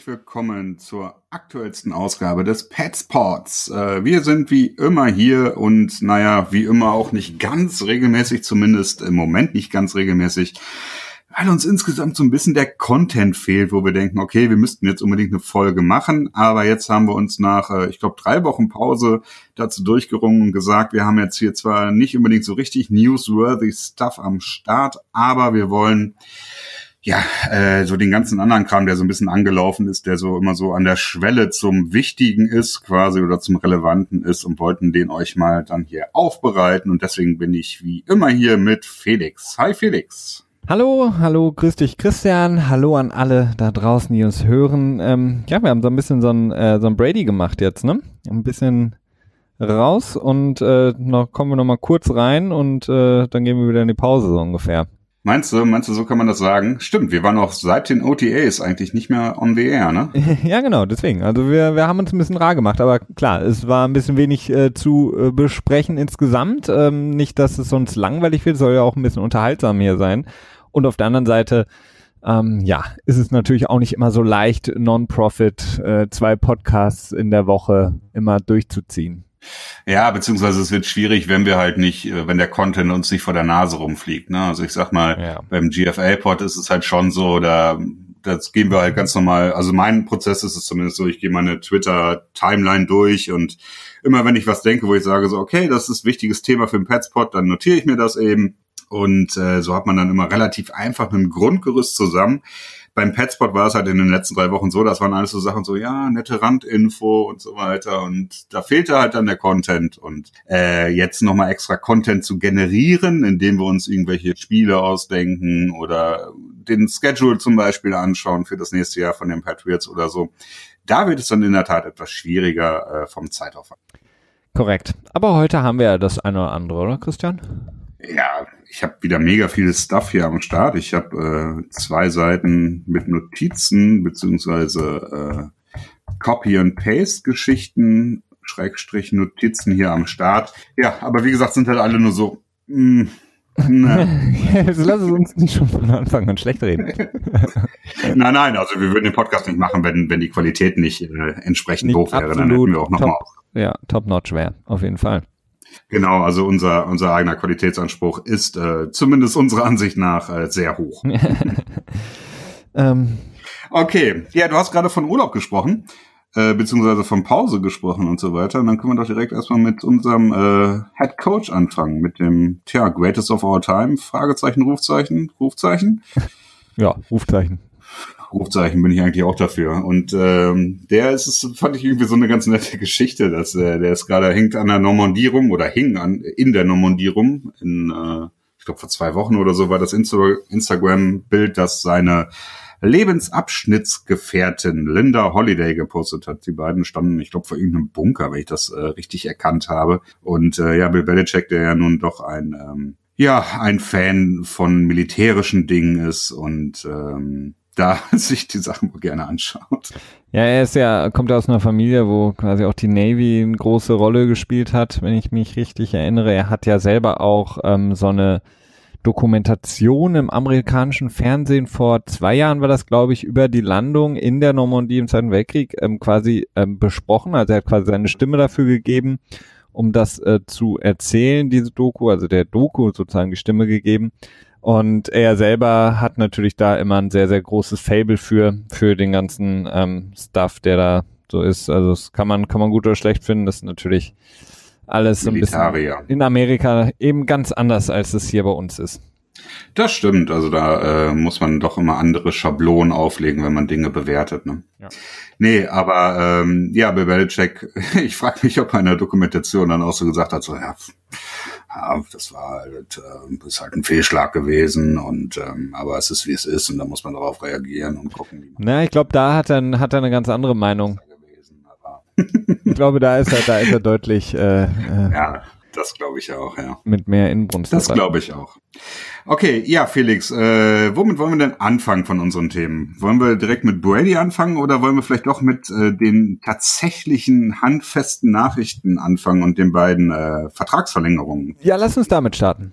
herzlich willkommen zur aktuellsten Ausgabe des Petsports. Äh, wir sind wie immer hier und naja, wie immer auch nicht ganz regelmäßig, zumindest im Moment nicht ganz regelmäßig, weil uns insgesamt so ein bisschen der Content fehlt, wo wir denken, okay, wir müssten jetzt unbedingt eine Folge machen, aber jetzt haben wir uns nach, äh, ich glaube, drei Wochen Pause dazu durchgerungen und gesagt, wir haben jetzt hier zwar nicht unbedingt so richtig newsworthy Stuff am Start, aber wir wollen ja, äh, so den ganzen anderen Kram, der so ein bisschen angelaufen ist, der so immer so an der Schwelle zum Wichtigen ist, quasi oder zum Relevanten ist und wollten den euch mal dann hier aufbereiten. Und deswegen bin ich wie immer hier mit Felix. Hi Felix. Hallo, hallo, grüß dich Christian, hallo an alle da draußen, die uns hören. Ähm, ja, wir haben so ein bisschen so ein, äh, so ein Brady gemacht jetzt, ne? Ein bisschen raus und äh, noch kommen wir noch mal kurz rein und äh, dann gehen wir wieder in die Pause so ungefähr. Meinst du, meinst du, so kann man das sagen? Stimmt, wir waren auch seit den OTAs eigentlich nicht mehr on the air, ne? ja, genau, deswegen. Also wir, wir haben uns ein bisschen rar gemacht, aber klar, es war ein bisschen wenig äh, zu äh, besprechen insgesamt. Ähm, nicht, dass es sonst langweilig wird, soll ja auch ein bisschen unterhaltsam hier sein. Und auf der anderen Seite, ähm, ja, ist es natürlich auch nicht immer so leicht, Non-Profit, äh, zwei Podcasts in der Woche immer durchzuziehen. Ja, beziehungsweise es wird schwierig, wenn wir halt nicht, äh, wenn der Content uns nicht vor der Nase rumfliegt. Ne? Also ich sag mal, ja. beim GFA-Pod ist es halt schon so, da das gehen wir halt ganz normal. Also mein Prozess ist es zumindest so, ich gehe meine Twitter-Timeline durch und immer wenn ich was denke, wo ich sage so, okay, das ist ein wichtiges Thema für den Petspot, dann notiere ich mir das eben. Und äh, so hat man dann immer relativ einfach mit dem Grundgerüst zusammen beim Petspot war es halt in den letzten drei Wochen so, das waren alles so Sachen so, ja, nette Randinfo und so weiter. Und da fehlte halt dann der Content. Und äh, jetzt nochmal extra Content zu generieren, indem wir uns irgendwelche Spiele ausdenken oder den Schedule zum Beispiel anschauen für das nächste Jahr von den Patriots oder so. Da wird es dann in der Tat etwas schwieriger äh, vom Zeitaufwand. Korrekt. Aber heute haben wir ja das eine oder andere, oder Christian? Ja, ich habe wieder mega viel Stuff hier am Start. Ich habe äh, zwei Seiten mit Notizen beziehungsweise äh, Copy and Paste Geschichten, Schrägstrich Notizen hier am Start. Ja, aber wie gesagt, sind halt alle nur so. Mh, Jetzt lass es uns nicht schon von Anfang an schlecht reden. nein, nein, also wir würden den Podcast nicht machen, wenn, wenn die Qualität nicht äh, entsprechend nicht doof wäre. Dann hätten wir auch nochmal. Ja, top-notch wäre, auf jeden Fall. Genau, also unser, unser eigener Qualitätsanspruch ist äh, zumindest unserer Ansicht nach äh, sehr hoch. ähm. Okay, ja, du hast gerade von Urlaub gesprochen, äh, beziehungsweise von Pause gesprochen und so weiter. Und dann können wir doch direkt erstmal mit unserem äh, Head Coach anfangen, mit dem, tja, Greatest of All Time, Fragezeichen, Rufzeichen, Rufzeichen. Ja, Rufzeichen. Rufzeichen bin ich eigentlich auch dafür. Und ähm, der ist, es fand ich irgendwie so eine ganz nette Geschichte, dass äh, der ist gerade hängt an der Normandie rum oder hing an in der Normandie rum. In, äh, ich glaube vor zwei Wochen oder so war das Insta Instagram-Bild, das seine Lebensabschnittsgefährtin Linda Holiday gepostet hat. Die beiden standen, ich glaube, vor irgendeinem Bunker, wenn ich das äh, richtig erkannt habe. Und äh, ja, Bill Belichick, der ja nun doch ein ähm, ja ein Fan von militärischen Dingen ist und ähm, da sich die Sachen gerne anschaut. Ja, er ist ja, kommt aus einer Familie, wo quasi auch die Navy eine große Rolle gespielt hat, wenn ich mich richtig erinnere. Er hat ja selber auch ähm, so eine Dokumentation im amerikanischen Fernsehen vor zwei Jahren war das, glaube ich, über die Landung in der Normandie im Zweiten Weltkrieg ähm, quasi ähm, besprochen. Also er hat quasi seine Stimme dafür gegeben, um das äh, zu erzählen, diese Doku, also der Doku sozusagen die Stimme gegeben. Und er selber hat natürlich da immer ein sehr, sehr großes Fable für, für den ganzen ähm, Stuff, der da so ist. Also das kann man, kann man gut oder schlecht finden. Das ist natürlich alles so ein bisschen in Amerika eben ganz anders, als es hier bei uns ist. Das stimmt, also da äh, muss man doch immer andere Schablonen auflegen, wenn man Dinge bewertet. Ne? Ja. Nee, aber ähm, ja, bei Belichick, ich frage mich, ob er in der Dokumentation dann auch so gesagt hat, so ja, ja, das war halt, äh, ist halt ein Fehlschlag gewesen und ähm, aber es ist wie es ist und da muss man darauf reagieren und gucken. Wie man Na, ich glaube, da hat er, hat er eine ganz andere Meinung. ich glaube, da ist er, da ist er deutlich. Äh, äh, ja, das glaube ich auch, ja. Mit mehr Inbrunst. Das glaube ich auch. Okay, ja, Felix, äh, womit wollen wir denn anfangen von unseren Themen? Wollen wir direkt mit Brady anfangen oder wollen wir vielleicht doch mit äh, den tatsächlichen handfesten Nachrichten anfangen und den beiden äh, Vertragsverlängerungen? Ja, lass uns damit starten.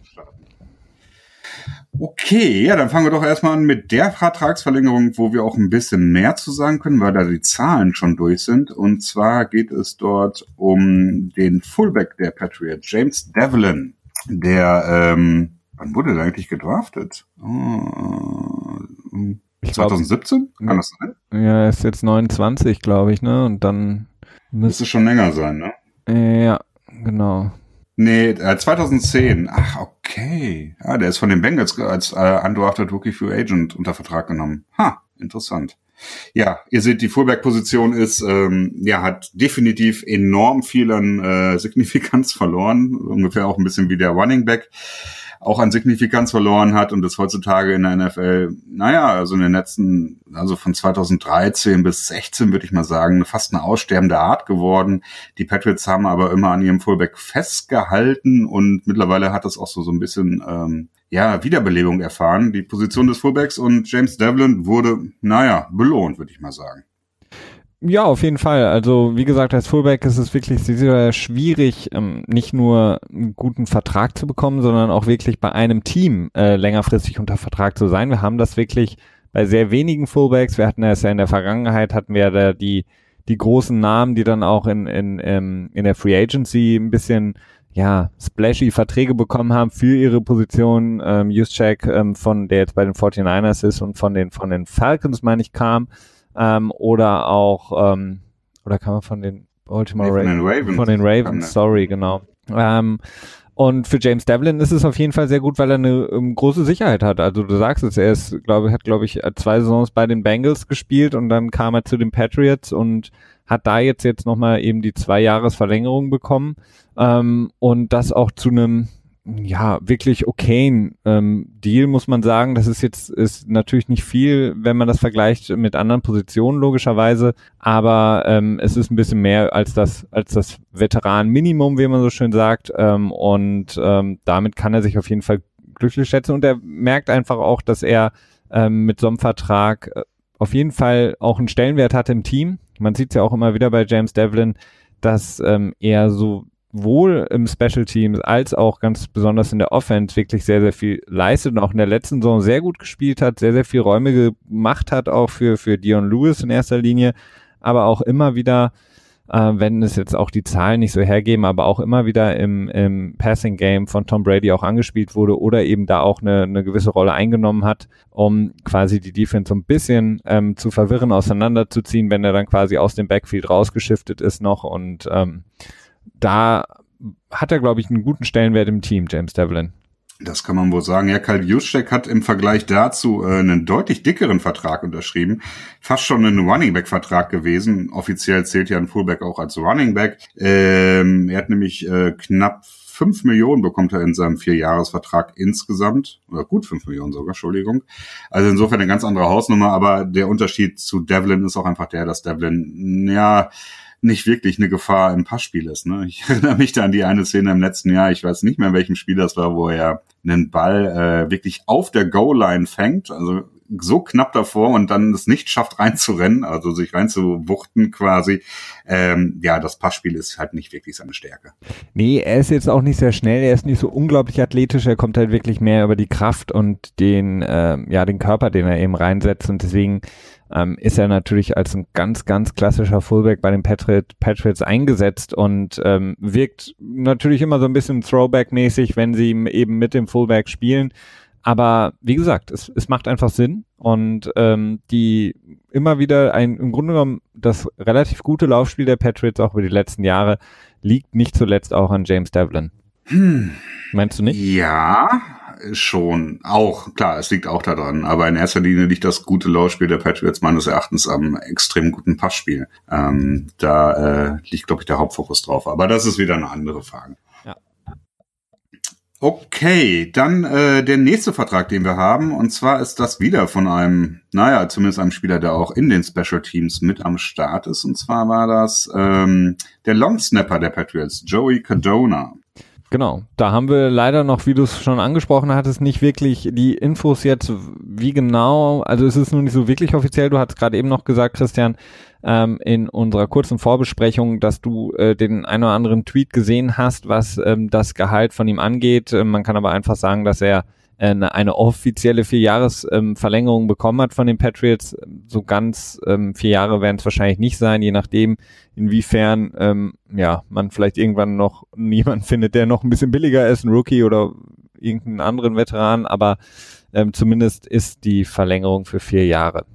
Okay, ja, dann fangen wir doch erstmal an mit der Vertragsverlängerung, wo wir auch ein bisschen mehr zu sagen können, weil da die Zahlen schon durch sind. Und zwar geht es dort um den Fullback der Patriots, James Devlin, der, ähm, wann wurde der eigentlich gedraftet? Oh, 2017? Glaub, Kann das sein? Ja, er ist jetzt 29, glaube ich, ne? Und dann müsste schon länger sein, ne? Ja, genau. Nee, äh, 2010. Ach, okay. Ja, der ist von den Bengals als äh, undrafted Rookie Free Agent unter Vertrag genommen. Ha, interessant. Ja, ihr seht, die Fullback-Position ist, ähm, ja, hat definitiv enorm viel an äh, Signifikanz verloren. Ungefähr auch ein bisschen wie der Running Back auch an Signifikanz verloren hat und ist heutzutage in der NFL, naja, also in den letzten, also von 2013 bis 16 würde ich mal sagen, fast eine aussterbende Art geworden. Die Patriots haben aber immer an ihrem Fullback festgehalten und mittlerweile hat das auch so, so ein bisschen, ähm, ja, Wiederbelebung erfahren. Die Position des Fullbacks und James Devlin wurde, naja, belohnt, würde ich mal sagen. Ja, auf jeden Fall. Also wie gesagt, als Fullback ist es wirklich sehr schwierig, ähm, nicht nur einen guten Vertrag zu bekommen, sondern auch wirklich bei einem Team äh, längerfristig unter Vertrag zu sein. Wir haben das wirklich bei sehr wenigen Fullbacks. Wir hatten es ja in der Vergangenheit, hatten wir da die, die großen Namen, die dann auch in, in, in, in der Free Agency ein bisschen ja, splashy Verträge bekommen haben für ihre Position. Ähm, Juszczyk, ähm, von der jetzt bei den 49ers ist und von den, von den Falcons, meine ich, kam ähm, oder auch, ähm, oder kann man von den Baltimore nee, von, den Ravens, von den Ravens, sorry, genau. Ähm, und für James Devlin ist es auf jeden Fall sehr gut, weil er eine um, große Sicherheit hat. Also du sagst es, er ist, glaube hat, glaube ich, zwei Saisons bei den Bengals gespielt und dann kam er zu den Patriots und hat da jetzt jetzt nochmal eben die zwei Jahres Verlängerung bekommen ähm, und das auch zu einem ja, wirklich okayen ähm, Deal, muss man sagen. Das ist jetzt ist natürlich nicht viel, wenn man das vergleicht mit anderen Positionen, logischerweise. Aber ähm, es ist ein bisschen mehr als das, als das Veteran-Minimum, wie man so schön sagt. Ähm, und ähm, damit kann er sich auf jeden Fall glücklich schätzen. Und er merkt einfach auch, dass er ähm, mit so einem Vertrag äh, auf jeden Fall auch einen Stellenwert hat im Team. Man sieht es ja auch immer wieder bei James Devlin, dass ähm, er so sowohl im Special Teams als auch ganz besonders in der Offense wirklich sehr, sehr viel leistet und auch in der letzten Saison sehr gut gespielt hat, sehr, sehr viel Räume gemacht hat, auch für, für Dion Lewis in erster Linie, aber auch immer wieder, äh, wenn es jetzt auch die Zahlen nicht so hergeben, aber auch immer wieder im, im Passing Game von Tom Brady auch angespielt wurde oder eben da auch eine, eine gewisse Rolle eingenommen hat, um quasi die Defense so ein bisschen ähm, zu verwirren, auseinanderzuziehen, wenn er dann quasi aus dem Backfield rausgeschiftet ist noch und ähm, da hat er, glaube ich, einen guten Stellenwert im Team, James Devlin. Das kann man wohl sagen. Ja, Karl Juszczyk hat im Vergleich dazu äh, einen deutlich dickeren Vertrag unterschrieben. Fast schon ein Running Back Vertrag gewesen. Offiziell zählt ja ein Fullback auch als Running Back. Ähm, er hat nämlich äh, knapp fünf Millionen bekommt er in seinem Vierjahresvertrag insgesamt. Oder gut fünf Millionen sogar, Entschuldigung. Also insofern eine ganz andere Hausnummer. Aber der Unterschied zu Devlin ist auch einfach der, dass Devlin, ja, nicht wirklich eine Gefahr im Passspiel ist. Ne? Ich erinnere mich da an die eine Szene im letzten Jahr, ich weiß nicht mehr, in welchem Spiel das war, wo er einen Ball äh, wirklich auf der Goal-Line fängt, also so knapp davor und dann es nicht schafft reinzurennen, also sich reinzuwuchten quasi. Ähm, ja, das Passspiel ist halt nicht wirklich seine Stärke. Nee, er ist jetzt auch nicht sehr schnell, er ist nicht so unglaublich athletisch, er kommt halt wirklich mehr über die Kraft und den, äh, ja, den Körper, den er eben reinsetzt und deswegen ähm, ist er natürlich als ein ganz, ganz klassischer Fullback bei den Patriot, Patriots eingesetzt und ähm, wirkt natürlich immer so ein bisschen Throwback-mäßig, wenn sie eben mit dem Fullback spielen. Aber wie gesagt, es, es macht einfach Sinn und ähm, die immer wieder ein im Grunde genommen das relativ gute Laufspiel der Patriots auch über die letzten Jahre liegt nicht zuletzt auch an James Devlin. Hm. Meinst du nicht? Ja, schon. Auch, klar, es liegt auch daran. Aber in erster Linie liegt das gute Laufspiel der Patriots meines Erachtens am extrem guten Passspiel. Ähm, da äh, liegt, glaube ich, der Hauptfokus drauf. Aber das ist wieder eine andere Frage. Ja. Okay, dann äh, der nächste Vertrag, den wir haben, und zwar ist das wieder von einem, naja, zumindest einem Spieler, der auch in den Special Teams mit am Start ist. Und zwar war das ähm, der Long Snapper der Patriots, Joey Cardona. Genau, da haben wir leider noch, wie du es schon angesprochen hattest, nicht wirklich die Infos jetzt, wie genau, also es ist nur nicht so wirklich offiziell, du hast gerade eben noch gesagt, Christian, ähm, in unserer kurzen Vorbesprechung, dass du äh, den ein oder anderen Tweet gesehen hast, was ähm, das Gehalt von ihm angeht. Ähm, man kann aber einfach sagen, dass er eine, eine offizielle Vierjahresverlängerung ähm, bekommen hat von den Patriots. So ganz ähm, vier Jahre werden es wahrscheinlich nicht sein, je nachdem, inwiefern ähm, ja man vielleicht irgendwann noch niemand findet, der noch ein bisschen billiger ist, ein Rookie oder irgendeinen anderen Veteran, aber ähm, zumindest ist die Verlängerung für vier Jahre.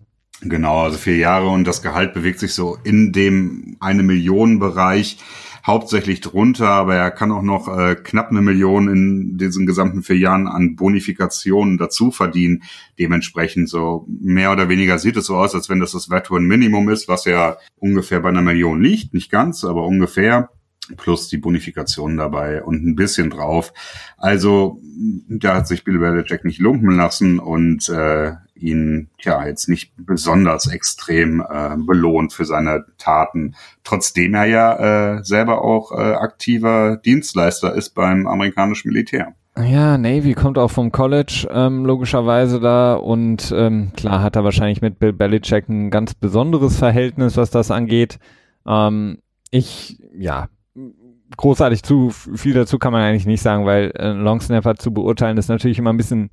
Genau, also vier Jahre und das Gehalt bewegt sich so in dem eine Million Bereich hauptsächlich drunter, aber er kann auch noch äh, knapp eine Million in diesen gesamten vier Jahren an Bonifikationen dazu verdienen. Dementsprechend so mehr oder weniger sieht es so aus, als wenn das das Veteran Minimum ist, was ja ungefähr bei einer Million liegt, nicht ganz, aber ungefähr plus die Bonifikation dabei und ein bisschen drauf. Also da hat sich Bill Belichick nicht lumpen lassen und äh, ihn ja jetzt nicht besonders extrem äh, belohnt für seine Taten, trotzdem er ja äh, selber auch äh, aktiver Dienstleister ist beim amerikanischen Militär. Ja, Navy kommt auch vom College, ähm, logischerweise da und ähm, klar hat er wahrscheinlich mit Bill Belichick ein ganz besonderes Verhältnis, was das angeht. Ähm, ich, ja, großartig zu, viel dazu kann man eigentlich nicht sagen, weil äh, Longsnapper zu beurteilen ist natürlich immer ein bisschen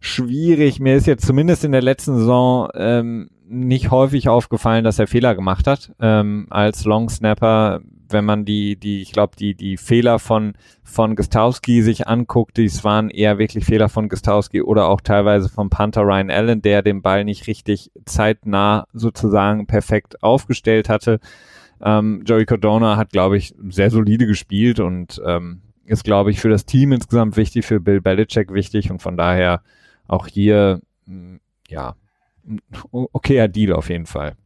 schwierig. Mir ist jetzt zumindest in der letzten Saison ähm, nicht häufig aufgefallen, dass er Fehler gemacht hat ähm, als Longsnapper. Wenn man die, die, ich glaube, die, die Fehler von, von Gostowski sich anguckt, dies waren eher wirklich Fehler von Gostowski oder auch teilweise vom Panther Ryan Allen, der den Ball nicht richtig zeitnah sozusagen perfekt aufgestellt hatte. Ähm, Joey Cardona hat, glaube ich, sehr solide gespielt und ähm, ist, glaube ich, für das Team insgesamt wichtig, für Bill Belichick wichtig und von daher auch hier, mm, ja, okayer Deal auf jeden Fall.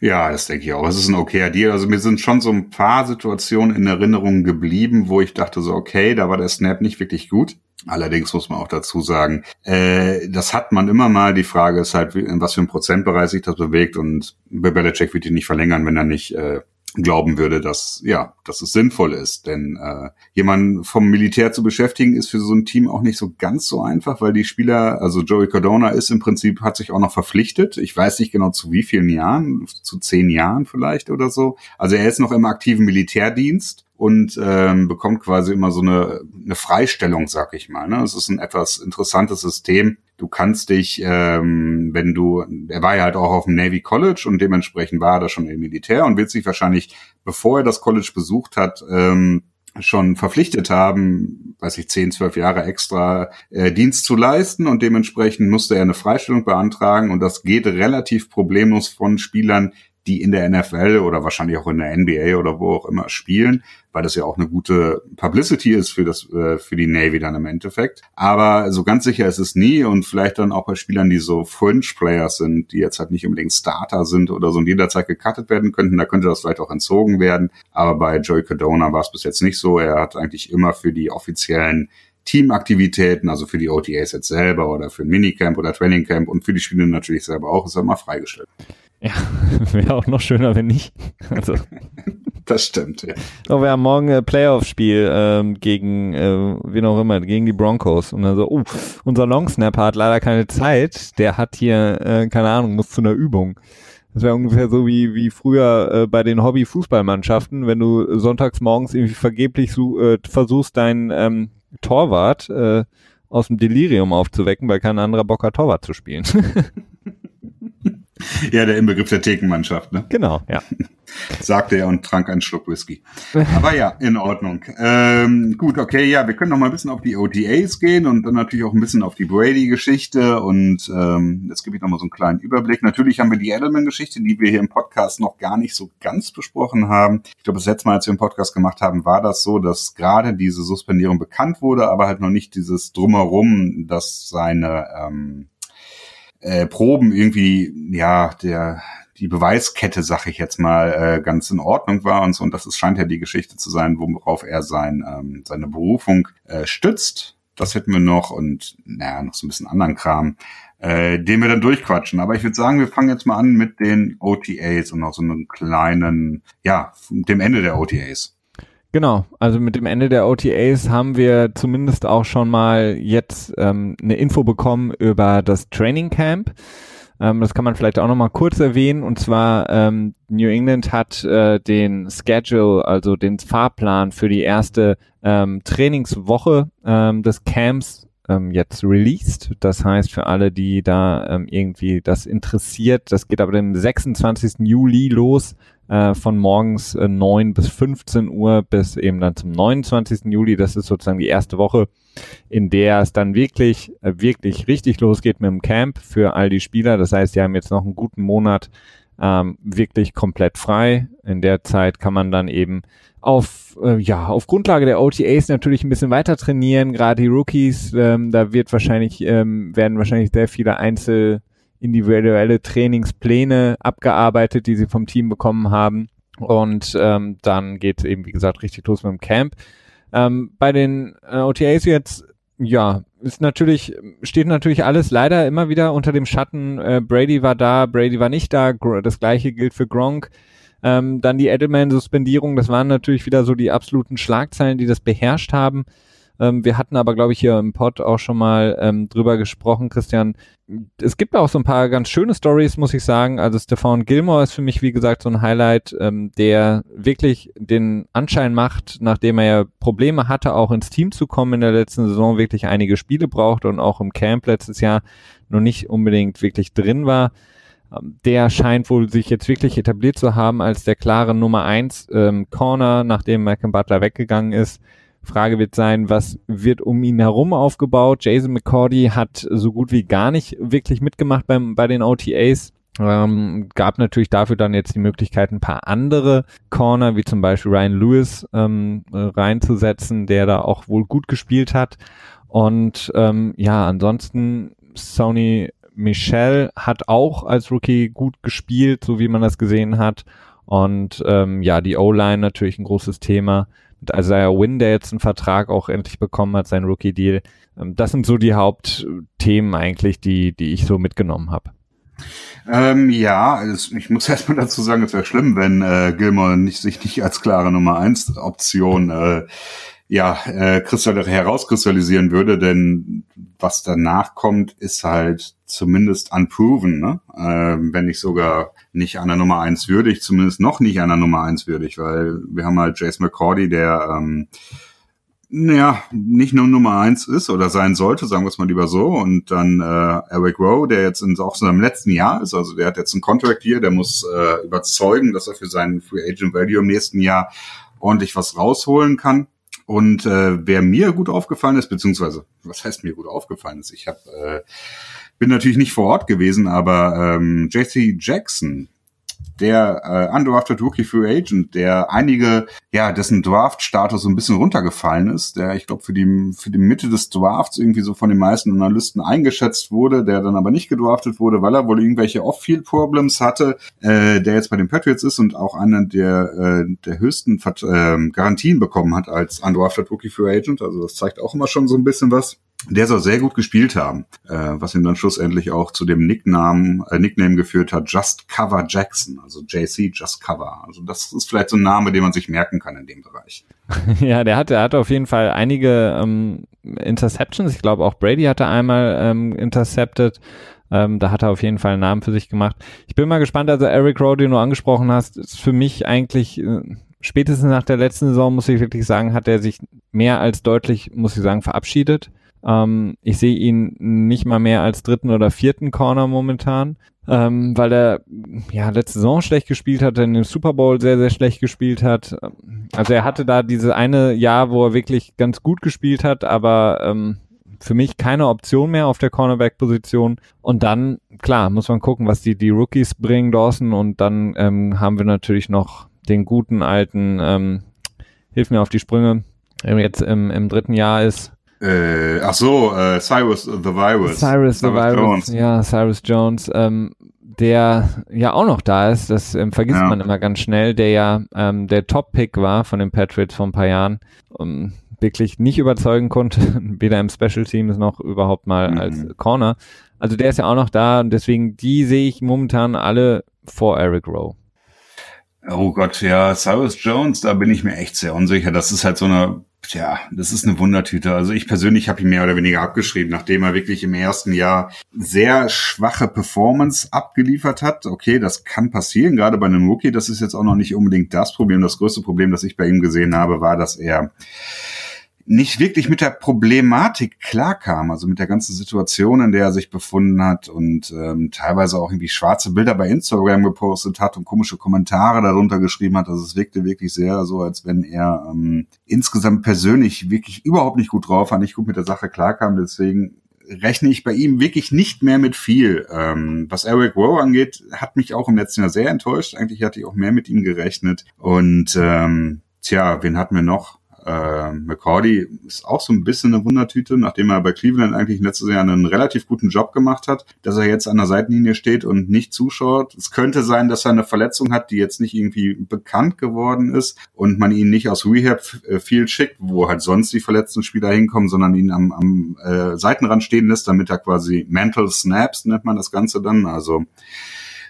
Ja, das denke ich auch. Es ist ein okayer Deal. Also mir sind schon so ein paar Situationen in Erinnerung geblieben, wo ich dachte so, okay, da war der Snap nicht wirklich gut. Allerdings muss man auch dazu sagen, äh, das hat man immer mal. Die Frage ist halt, in was für einem Prozentbereich sich das bewegt und Belichick wird ihn nicht verlängern, wenn er nicht äh, glauben würde, dass ja, dass es sinnvoll ist. Denn äh, jemanden vom Militär zu beschäftigen, ist für so ein Team auch nicht so ganz so einfach, weil die Spieler, also Joey Cardona ist im Prinzip, hat sich auch noch verpflichtet. Ich weiß nicht genau zu wie vielen Jahren, zu zehn Jahren vielleicht oder so. Also er ist noch im aktiven Militärdienst und ähm, bekommt quasi immer so eine, eine Freistellung, sag ich mal. Ne? Es ist ein etwas interessantes System. Du kannst dich, ähm, wenn du, er war ja halt auch auf dem Navy College und dementsprechend war er da schon im Militär und wird sich wahrscheinlich, bevor er das College besucht hat, ähm, schon verpflichtet haben, weiß ich, zehn, zwölf Jahre extra äh, Dienst zu leisten und dementsprechend musste er eine Freistellung beantragen und das geht relativ problemlos von Spielern, die in der NFL oder wahrscheinlich auch in der NBA oder wo auch immer spielen, weil das ja auch eine gute Publicity ist für das äh, für die Navy dann im Endeffekt. Aber so ganz sicher ist es nie und vielleicht dann auch bei Spielern, die so Fringe Players sind, die jetzt halt nicht unbedingt Starter sind oder so und jederzeit gecuttet werden könnten, da könnte das vielleicht auch entzogen werden. Aber bei Joey Cardona war es bis jetzt nicht so. Er hat eigentlich immer für die offiziellen Teamaktivitäten, also für die OTAs jetzt selber oder für ein Minicamp oder Trainingcamp und für die Spiele natürlich selber auch, ist er immer freigestellt. Ja, wäre auch noch schöner, wenn nicht. Also. Das stimmt, ja. So, wir haben morgen ein Playoff-Spiel ähm, gegen, äh, wen auch immer, gegen die Broncos. Und dann so, oh, unser Longsnapper hat leider keine Zeit. Der hat hier, äh, keine Ahnung, muss zu einer Übung. Das wäre ungefähr so wie, wie früher äh, bei den Hobby-Fußballmannschaften, wenn du sonntags morgens irgendwie vergeblich so, äh, versuchst, deinen ähm, Torwart äh, aus dem Delirium aufzuwecken, weil kein anderer Bock hat, Torwart zu spielen. Ja, der Inbegriff der Thekenmannschaft, ne? Genau, ja. Sagte er und trank einen Schluck Whisky. Aber ja, in Ordnung. Ähm, gut, okay, ja, wir können noch mal ein bisschen auf die OTAs gehen und dann natürlich auch ein bisschen auf die Brady-Geschichte und ähm, jetzt gebe ich noch mal so einen kleinen Überblick. Natürlich haben wir die Edelman-Geschichte, die wir hier im Podcast noch gar nicht so ganz besprochen haben. Ich glaube, das letzte Mal, als wir einen Podcast gemacht haben, war das so, dass gerade diese Suspendierung bekannt wurde, aber halt noch nicht dieses Drumherum, dass seine ähm, äh, Proben irgendwie, ja, der die Beweiskette, sag ich jetzt mal, äh, ganz in Ordnung war und so. Und das ist, scheint ja die Geschichte zu sein, worauf er sein, ähm, seine Berufung äh, stützt. Das hätten wir noch und naja, noch so ein bisschen anderen Kram, äh, den wir dann durchquatschen. Aber ich würde sagen, wir fangen jetzt mal an mit den OTAs und noch so einem kleinen, ja, dem Ende der OTAs. Genau, also mit dem Ende der OTAs haben wir zumindest auch schon mal jetzt ähm, eine Info bekommen über das Training Camp. Ähm, das kann man vielleicht auch noch mal kurz erwähnen. Und zwar ähm, New England hat äh, den Schedule, also den Fahrplan für die erste ähm, Trainingswoche ähm, des Camps ähm, jetzt released. Das heißt, für alle, die da ähm, irgendwie das interessiert, das geht aber dem 26. Juli los, äh, von morgens äh, 9 bis 15 Uhr bis eben dann zum 29. Juli. Das ist sozusagen die erste Woche, in der es dann wirklich, äh, wirklich richtig losgeht mit dem Camp für all die Spieler. Das heißt, die haben jetzt noch einen guten Monat ähm, wirklich komplett frei. In der Zeit kann man dann eben auf, äh, ja, auf Grundlage der OTAs natürlich ein bisschen weiter trainieren, gerade die Rookies, ähm, da wird wahrscheinlich, ähm, werden wahrscheinlich sehr viele Einzel individuelle Trainingspläne abgearbeitet, die sie vom Team bekommen haben. Und ähm, dann geht es eben, wie gesagt, richtig los mit dem Camp. Ähm, bei den äh, OTAs jetzt, ja, ist natürlich, steht natürlich alles leider immer wieder unter dem Schatten. Äh, Brady war da, Brady war nicht da. Das gleiche gilt für Gronk. Ähm, dann die Edelman-Suspendierung, das waren natürlich wieder so die absoluten Schlagzeilen, die das beherrscht haben. Ähm, wir hatten aber, glaube ich, hier im Pod auch schon mal ähm, drüber gesprochen, Christian. Es gibt auch so ein paar ganz schöne Stories, muss ich sagen. Also Stefan Gilmore ist für mich, wie gesagt, so ein Highlight, ähm, der wirklich den Anschein macht, nachdem er ja Probleme hatte, auch ins Team zu kommen in der letzten Saison, wirklich einige Spiele braucht und auch im Camp letztes Jahr noch nicht unbedingt wirklich drin war ähm, der scheint wohl sich jetzt wirklich etabliert zu haben als der klare Nummer eins ähm, Corner, nachdem Malcolm Butler weggegangen ist. Frage wird sein, was wird um ihn herum aufgebaut? Jason McCordy hat so gut wie gar nicht wirklich mitgemacht beim, bei den OTAs. Ähm, gab natürlich dafür dann jetzt die Möglichkeit, ein paar andere Corner, wie zum Beispiel Ryan Lewis, ähm, reinzusetzen, der da auch wohl gut gespielt hat. Und ähm, ja, ansonsten Sony Michel hat auch als Rookie gut gespielt, so wie man das gesehen hat. Und ähm, ja, die O-Line natürlich ein großes Thema mit Isaiah Wynn, der jetzt einen Vertrag auch endlich bekommen hat, sein Rookie-Deal. Ähm, das sind so die Hauptthemen eigentlich, die, die ich so mitgenommen habe. Ähm, ja, also ich muss erstmal dazu sagen, es wäre schlimm, wenn äh, Gilmore nicht, sich nicht als klare Nummer eins Option äh, ja, äh, herauskristallisieren würde, denn was danach kommt, ist halt zumindest unproven, ne? äh, wenn nicht sogar nicht der Nummer eins würdig, zumindest noch nicht der Nummer eins würdig, weil wir haben halt Jace McCordy, der ähm, naja, nicht nur Nummer eins ist oder sein sollte, sagen wir es mal lieber so. Und dann äh, Eric Rowe, der jetzt in, auch so seinem letzten Jahr ist, also der hat jetzt einen Contract hier, der muss äh, überzeugen, dass er für seinen Free Agent Value im nächsten Jahr ordentlich was rausholen kann. Und äh, wer mir gut aufgefallen ist, beziehungsweise was heißt mir gut aufgefallen ist, ich habe äh, bin natürlich nicht vor Ort gewesen, aber ähm, JC Jackson, der äh, undrafted Rookie Free Agent, der einige, ja, dessen Draft-Status so ein bisschen runtergefallen ist, der, ich glaube, für die, für die Mitte des Drafts irgendwie so von den meisten Analysten eingeschätzt wurde, der dann aber nicht gedraftet wurde, weil er wohl irgendwelche Off-Field-Problems hatte, äh, der jetzt bei den Patriots ist und auch einen der, äh, der höchsten äh, Garantien bekommen hat als undrafted Rookie Free Agent. Also das zeigt auch immer schon so ein bisschen was der soll sehr gut gespielt haben, äh, was ihn dann schlussendlich auch zu dem Nickname, äh, Nickname geführt hat, Just Cover Jackson, also JC Just Cover. Also das ist vielleicht so ein Name, den man sich merken kann in dem Bereich. ja, der hatte, der auf jeden Fall einige ähm, Interceptions. Ich glaube auch Brady hatte einmal ähm, intercepted. Ähm, da hat er auf jeden Fall einen Namen für sich gemacht. Ich bin mal gespannt, also Eric Rowe, den du angesprochen hast, ist für mich eigentlich äh, spätestens nach der letzten Saison, muss ich wirklich sagen, hat er sich mehr als deutlich, muss ich sagen, verabschiedet. Ähm, ich sehe ihn nicht mal mehr als dritten oder vierten Corner momentan, ähm, weil er ja letzte Saison schlecht gespielt hat, in dem Super Bowl sehr, sehr schlecht gespielt hat. Also er hatte da diese eine Jahr, wo er wirklich ganz gut gespielt hat, aber ähm, für mich keine Option mehr auf der Cornerback-Position. Und dann, klar, muss man gucken, was die, die Rookies bringen, Dawson. Und dann ähm, haben wir natürlich noch den guten alten, ähm, hilf mir auf die Sprünge, der jetzt im, im dritten Jahr ist, äh, ach so, äh, Cyrus the Virus. Cyrus, Cyrus the Virus. Jones. Ja, Cyrus Jones, ähm, der ja auch noch da ist, das ähm, vergisst ja. man immer ganz schnell, der ja ähm, der Top-Pick war von den Patriots vor ein paar Jahren. Um, ähm, wirklich nicht überzeugen konnte, weder im Special Teams noch überhaupt mal mhm. als Corner. Also der ist ja auch noch da und deswegen die sehe ich momentan alle vor Eric Rowe. Oh Gott, ja, Cyrus Jones, da bin ich mir echt sehr unsicher. Das ist halt so eine Tja, das ist eine Wundertüte. Also ich persönlich habe ihn mehr oder weniger abgeschrieben, nachdem er wirklich im ersten Jahr sehr schwache Performance abgeliefert hat. Okay, das kann passieren, gerade bei einem Rookie. Das ist jetzt auch noch nicht unbedingt das Problem. Das größte Problem, das ich bei ihm gesehen habe, war, dass er nicht wirklich mit der Problematik klarkam, also mit der ganzen Situation, in der er sich befunden hat und ähm, teilweise auch irgendwie schwarze Bilder bei Instagram gepostet hat und komische Kommentare darunter geschrieben hat. Also es wirkte wirklich sehr so, als wenn er ähm, insgesamt persönlich wirklich überhaupt nicht gut drauf war, nicht gut mit der Sache klarkam. Deswegen rechne ich bei ihm wirklich nicht mehr mit viel. Ähm, was Eric Rowe angeht, hat mich auch im letzten Jahr sehr enttäuscht. Eigentlich hatte ich auch mehr mit ihm gerechnet. Und ähm, tja, wen hatten wir noch? Äh, McCordy ist auch so ein bisschen eine Wundertüte, nachdem er bei Cleveland eigentlich letztes Jahr einen relativ guten Job gemacht hat, dass er jetzt an der Seitenlinie steht und nicht zuschaut. Es könnte sein, dass er eine Verletzung hat, die jetzt nicht irgendwie bekannt geworden ist und man ihn nicht aus Rehab äh, viel schickt, wo halt sonst die verletzten Spieler hinkommen, sondern ihn am, am äh, Seitenrand stehen lässt, damit er quasi Mental Snaps nennt man das Ganze dann. Also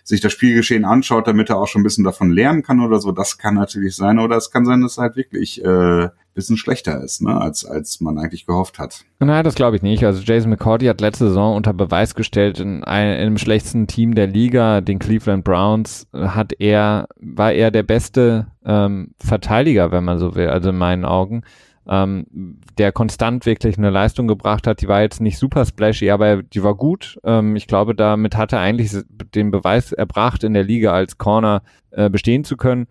sich das Spielgeschehen anschaut, damit er auch schon ein bisschen davon lernen kann oder so. Das kann natürlich sein. Oder es kann sein, dass er halt wirklich äh, bisschen schlechter ist, ne, als, als man eigentlich gehofft hat. Nein, das glaube ich nicht. Also Jason McCourty hat letzte Saison unter Beweis gestellt, in einem, in einem schlechtesten Team der Liga, den Cleveland Browns, hat er, war er der beste ähm, Verteidiger, wenn man so will, also in meinen Augen ähm, der konstant wirklich eine Leistung gebracht hat. Die war jetzt nicht super splashy, aber die war gut. Ähm, ich glaube, damit hat er eigentlich den Beweis erbracht, in der Liga als Corner äh, bestehen zu können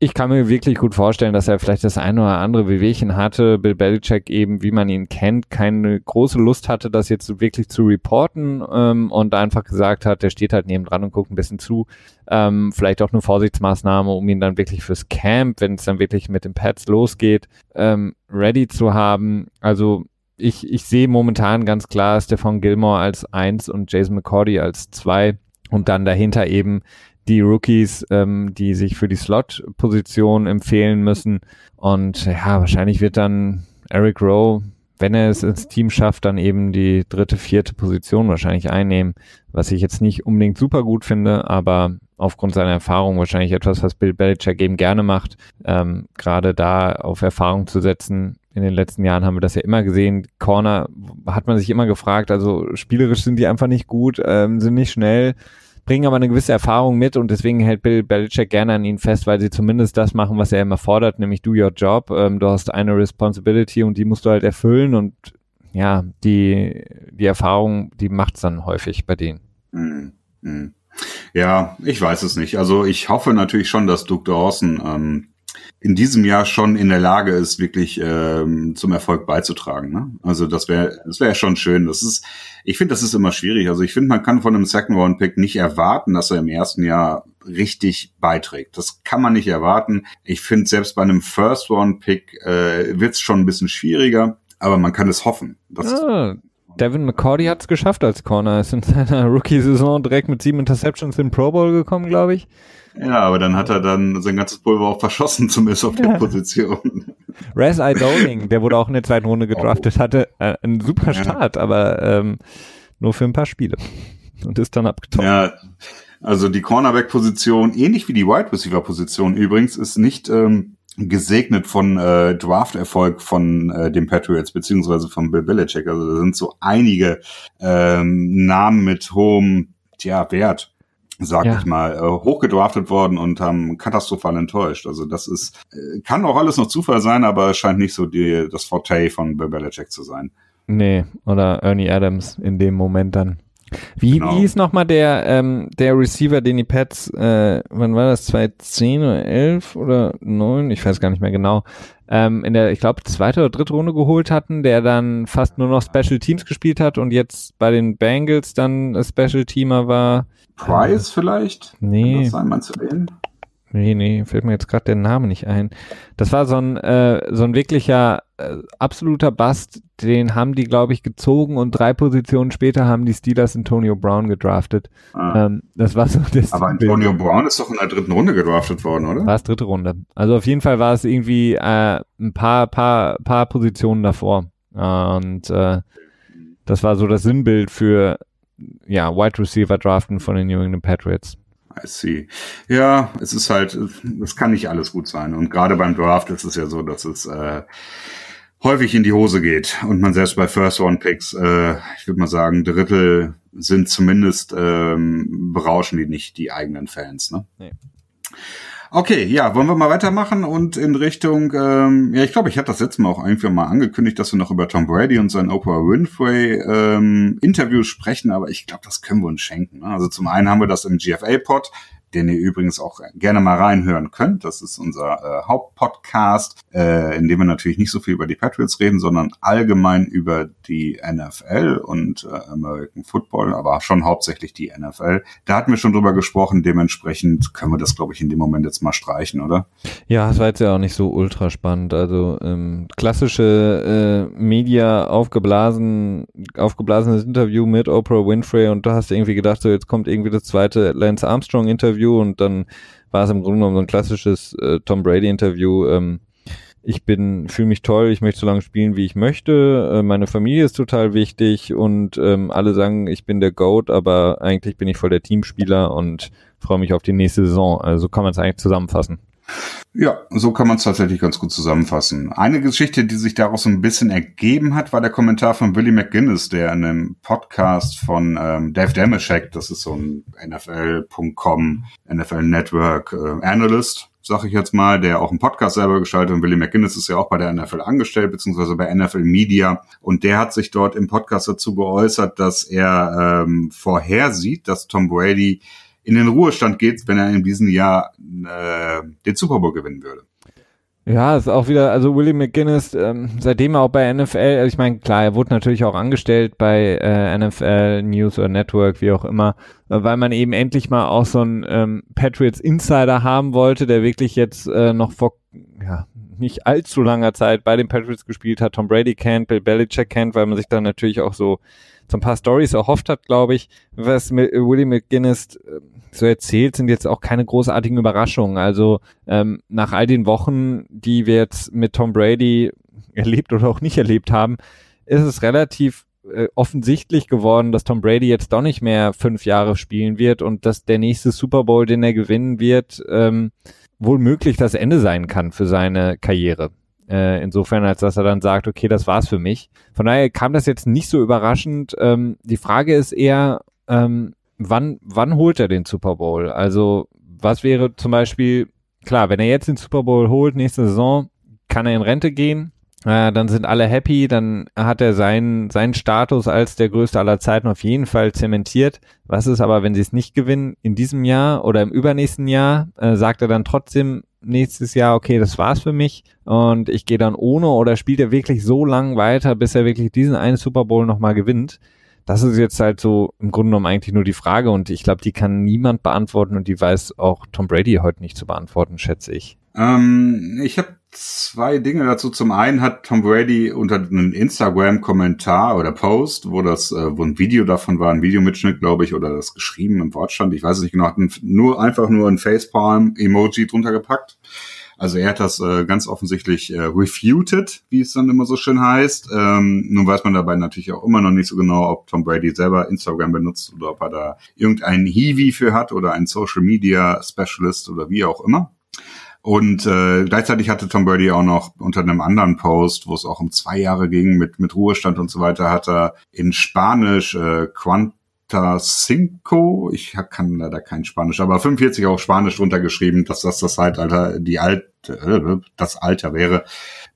ich kann mir wirklich gut vorstellen, dass er vielleicht das eine oder andere Wehwehchen hatte. Bill Belichick eben, wie man ihn kennt, keine große Lust hatte, das jetzt wirklich zu reporten ähm, und einfach gesagt hat, der steht halt neben dran und guckt ein bisschen zu. Ähm, vielleicht auch eine Vorsichtsmaßnahme, um ihn dann wirklich fürs Camp, wenn es dann wirklich mit den Pads losgeht, ähm, ready zu haben. Also ich, ich sehe momentan ganz klar Stefan Gilmore als eins und Jason McCordy als zwei und dann dahinter eben die Rookies, ähm, die sich für die Slot-Position empfehlen müssen. Und ja, wahrscheinlich wird dann Eric Rowe, wenn er es ins Team schafft, dann eben die dritte, vierte Position wahrscheinlich einnehmen, was ich jetzt nicht unbedingt super gut finde, aber aufgrund seiner Erfahrung wahrscheinlich etwas, was Bill Belichick eben gerne macht, ähm, gerade da auf Erfahrung zu setzen. In den letzten Jahren haben wir das ja immer gesehen. Corner hat man sich immer gefragt, also spielerisch sind die einfach nicht gut, ähm, sind nicht schnell, bringen aber eine gewisse Erfahrung mit und deswegen hält Bill Belichick gerne an ihnen fest, weil sie zumindest das machen, was er immer fordert, nämlich do your job. Ähm, du hast eine Responsibility und die musst du halt erfüllen und ja, die, die Erfahrung, die macht's dann häufig bei denen. Mhm. Mhm. Ja, ich weiß es nicht. Also ich hoffe natürlich schon, dass Duke Dawson ähm, in diesem Jahr schon in der Lage ist, wirklich ähm, zum Erfolg beizutragen. Ne? Also das wäre das wäre schon schön. Das ist, ich finde, das ist immer schwierig. Also ich finde, man kann von einem Second Round Pick nicht erwarten, dass er im ersten Jahr richtig beiträgt. Das kann man nicht erwarten. Ich finde, selbst bei einem First Round Pick äh, wird es schon ein bisschen schwieriger, aber man kann es hoffen. Ah, Devin McCordy hat es geschafft als Corner. Er ist in seiner Rookie-Saison direkt mit sieben Interceptions in Pro Bowl gekommen, glaube ich. Ja, aber dann hat er dann sein ganzes Pulver auch verschossen, zumindest auf der. Position. Raz I. Dowling, der wurde auch in der zweiten Runde gedraftet, hatte äh, einen super Start, ja. aber ähm, nur für ein paar Spiele. Und ist dann abgetaucht. Ja, also die Cornerback-Position, ähnlich wie die Wide Receiver-Position übrigens, ist nicht ähm, gesegnet von äh, Draft-Erfolg von äh, den Patriots beziehungsweise von Bill Belichick. Also da sind so einige ähm, Namen mit hohem tja, Wert sag ja. ich mal, äh, hochgedraftet worden und haben katastrophal enttäuscht. Also das ist, äh, kann auch alles noch Zufall sein, aber es scheint nicht so die, das Forte von Bill Belichick zu sein. Nee, oder Ernie Adams in dem Moment dann. Wie, genau. wie ist nochmal der, ähm, der Receiver, den die Pets, äh, wann war das, 2010 oder 11 oder 9, ich weiß gar nicht mehr genau, ähm, in der, ich glaube, zweite oder dritte Runde geholt hatten, der dann fast nur noch Special Teams gespielt hat und jetzt bei den Bengals dann Special Teamer war. Price vielleicht? Nee. Kann das sein, meinst du den? Nee, nee, fällt mir jetzt gerade der Name nicht ein. Das war so ein, äh, so ein wirklicher äh, absoluter Bast. Den haben die, glaube ich, gezogen und drei Positionen später haben die Steelers Antonio Brown gedraftet. Ah. Ähm, das war so das Aber Antonio Bild. Brown ist doch in der dritten Runde gedraftet worden, oder? War es dritte Runde. Also auf jeden Fall war es irgendwie äh, ein paar, paar, paar Positionen davor. Und äh, das war so das Sinnbild für ja, Wide Receiver Draften von den New England Patriots. I see. Ja, es ist halt, es kann nicht alles gut sein. Und gerade beim Draft ist es ja so, dass es äh, häufig in die Hose geht. Und man selbst bei First One Picks, äh, ich würde mal sagen, Drittel sind zumindest ähm, berauschen die nicht die eigenen Fans. Ne? Nee. Okay, ja, wollen wir mal weitermachen und in Richtung, ähm, ja, ich glaube, ich hatte das letzte Mal auch irgendwie mal angekündigt, dass wir noch über Tom Brady und sein Oprah Winfrey ähm, Interview sprechen, aber ich glaube, das können wir uns schenken. Ne? Also zum einen haben wir das im GFA-Pod, den ihr übrigens auch gerne mal reinhören könnt. Das ist unser äh, Hauptpodcast, äh, in dem wir natürlich nicht so viel über die Patriots reden, sondern allgemein über die NFL und äh, American Football, aber schon hauptsächlich die NFL. Da hatten wir schon drüber gesprochen, dementsprechend können wir das, glaube ich, in dem Moment jetzt mal streichen, oder? Ja, das war jetzt ja auch nicht so ultra spannend. Also ähm, klassische äh, Media aufgeblasen, aufgeblasenes Interview mit Oprah Winfrey und da hast du irgendwie gedacht, so jetzt kommt irgendwie das zweite Lance Armstrong Interview Interview und dann war es im Grunde genommen so ein klassisches äh, Tom Brady Interview. Ähm, ich bin, fühle mich toll, ich möchte so lange spielen, wie ich möchte. Äh, meine Familie ist total wichtig und ähm, alle sagen, ich bin der Goat, aber eigentlich bin ich voll der Teamspieler und freue mich auf die nächste Saison. Also kann man es eigentlich zusammenfassen. Ja, so kann man es tatsächlich ganz gut zusammenfassen. Eine Geschichte, die sich daraus ein bisschen ergeben hat, war der Kommentar von Willie McGuinness, der in einem Podcast von ähm, Dave Damashek, das ist so ein NFL.com, NFL Network äh, Analyst, sag ich jetzt mal, der auch einen Podcast selber gestaltet. Und Willie McGuinness ist ja auch bei der NFL angestellt, beziehungsweise bei NFL Media. Und der hat sich dort im Podcast dazu geäußert, dass er ähm, vorhersieht, dass Tom Brady in den Ruhestand geht, wenn er in diesem Jahr äh, den Super Bowl gewinnen würde. Ja, ist auch wieder, also Willie McGuinness, ähm, seitdem er auch bei NFL, also ich meine, klar, er wurde natürlich auch angestellt bei äh, NFL News oder Network, wie auch immer, äh, weil man eben endlich mal auch so einen ähm, Patriots Insider haben wollte, der wirklich jetzt äh, noch vor, ja, nicht allzu langer Zeit bei den Patriots gespielt hat, Tom Brady kennt, Bill Belichick kennt, weil man sich dann natürlich auch so so ein paar Stories erhofft hat, glaube ich. Was mit Willie McGuinness äh, so erzählt, sind jetzt auch keine großartigen Überraschungen. Also ähm, nach all den Wochen, die wir jetzt mit Tom Brady erlebt oder auch nicht erlebt haben, ist es relativ äh, offensichtlich geworden, dass Tom Brady jetzt doch nicht mehr fünf Jahre spielen wird und dass der nächste Super Bowl, den er gewinnen wird, ähm, wohl möglich das Ende sein kann für seine Karriere. Äh, insofern, als dass er dann sagt, okay, das war's für mich. Von daher kam das jetzt nicht so überraschend. Ähm, die Frage ist eher, ähm, wann, wann holt er den Super Bowl? Also, was wäre zum Beispiel, klar, wenn er jetzt den Super Bowl holt, nächste Saison, kann er in Rente gehen. Äh, dann sind alle happy, dann hat er seinen, seinen Status als der größte aller Zeiten auf jeden Fall zementiert. Was ist aber, wenn sie es nicht gewinnen in diesem Jahr oder im übernächsten Jahr, äh, sagt er dann trotzdem, nächstes Jahr, okay, das war's für mich und ich gehe dann ohne oder spielt er wirklich so lang weiter, bis er wirklich diesen einen Super Bowl nochmal gewinnt? Das ist jetzt halt so im Grunde genommen eigentlich nur die Frage und ich glaube, die kann niemand beantworten und die weiß auch Tom Brady heute nicht zu beantworten, schätze ich. Ähm, ich habe zwei Dinge dazu. Zum einen hat Tom Brady unter einem Instagram-Kommentar oder Post, wo das, äh, wo ein Video davon war, ein Videomitschnitt, glaube ich, oder das geschrieben im Wortstand, ich weiß es nicht genau, hat nur einfach nur ein Facepalm-Emoji drunter gepackt. Also er hat das äh, ganz offensichtlich äh, refuted, wie es dann immer so schön heißt. Ähm, nun weiß man dabei natürlich auch immer noch nicht so genau, ob Tom Brady selber Instagram benutzt oder ob er da irgendeinen Hiwi für hat oder einen Social Media Specialist oder wie auch immer. Und äh, gleichzeitig hatte Tom Brady auch noch unter einem anderen Post, wo es auch um zwei Jahre ging mit, mit Ruhestand und so weiter, hat er in Spanisch äh, Quanta Cinco, ich kann leider kein Spanisch, aber 45 auch Spanisch drunter geschrieben, dass das das Zeitalter, die alte, äh, das Alter wäre,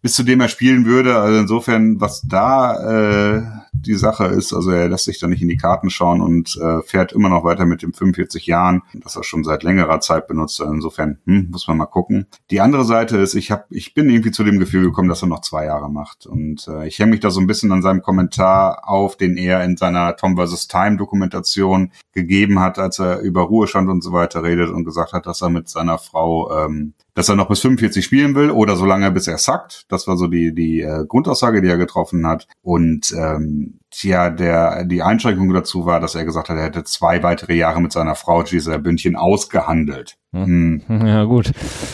bis zu dem er spielen würde. Also insofern, was da äh, die Sache ist, also er lässt sich da nicht in die Karten schauen und äh, fährt immer noch weiter mit dem 45 Jahren, das er schon seit längerer Zeit benutzt. Also insofern hm, muss man mal gucken. Die andere Seite ist, ich hab, ich bin irgendwie zu dem Gefühl gekommen, dass er noch zwei Jahre macht und äh, ich hänge mich da so ein bisschen an seinem Kommentar auf, den er in seiner Tom vs. Time Dokumentation gegeben hat, als er über Ruhestand und so weiter redet und gesagt hat, dass er mit seiner Frau ähm, dass er noch bis 45 spielen will oder so lange bis er sackt. Das war so die, die äh, Grundaussage, die er getroffen hat. Und ähm, tja, der, die Einschränkung dazu war, dass er gesagt hat, er hätte zwei weitere Jahre mit seiner Frau Gisela Bündchen ausgehandelt. Hm. Ja, gut.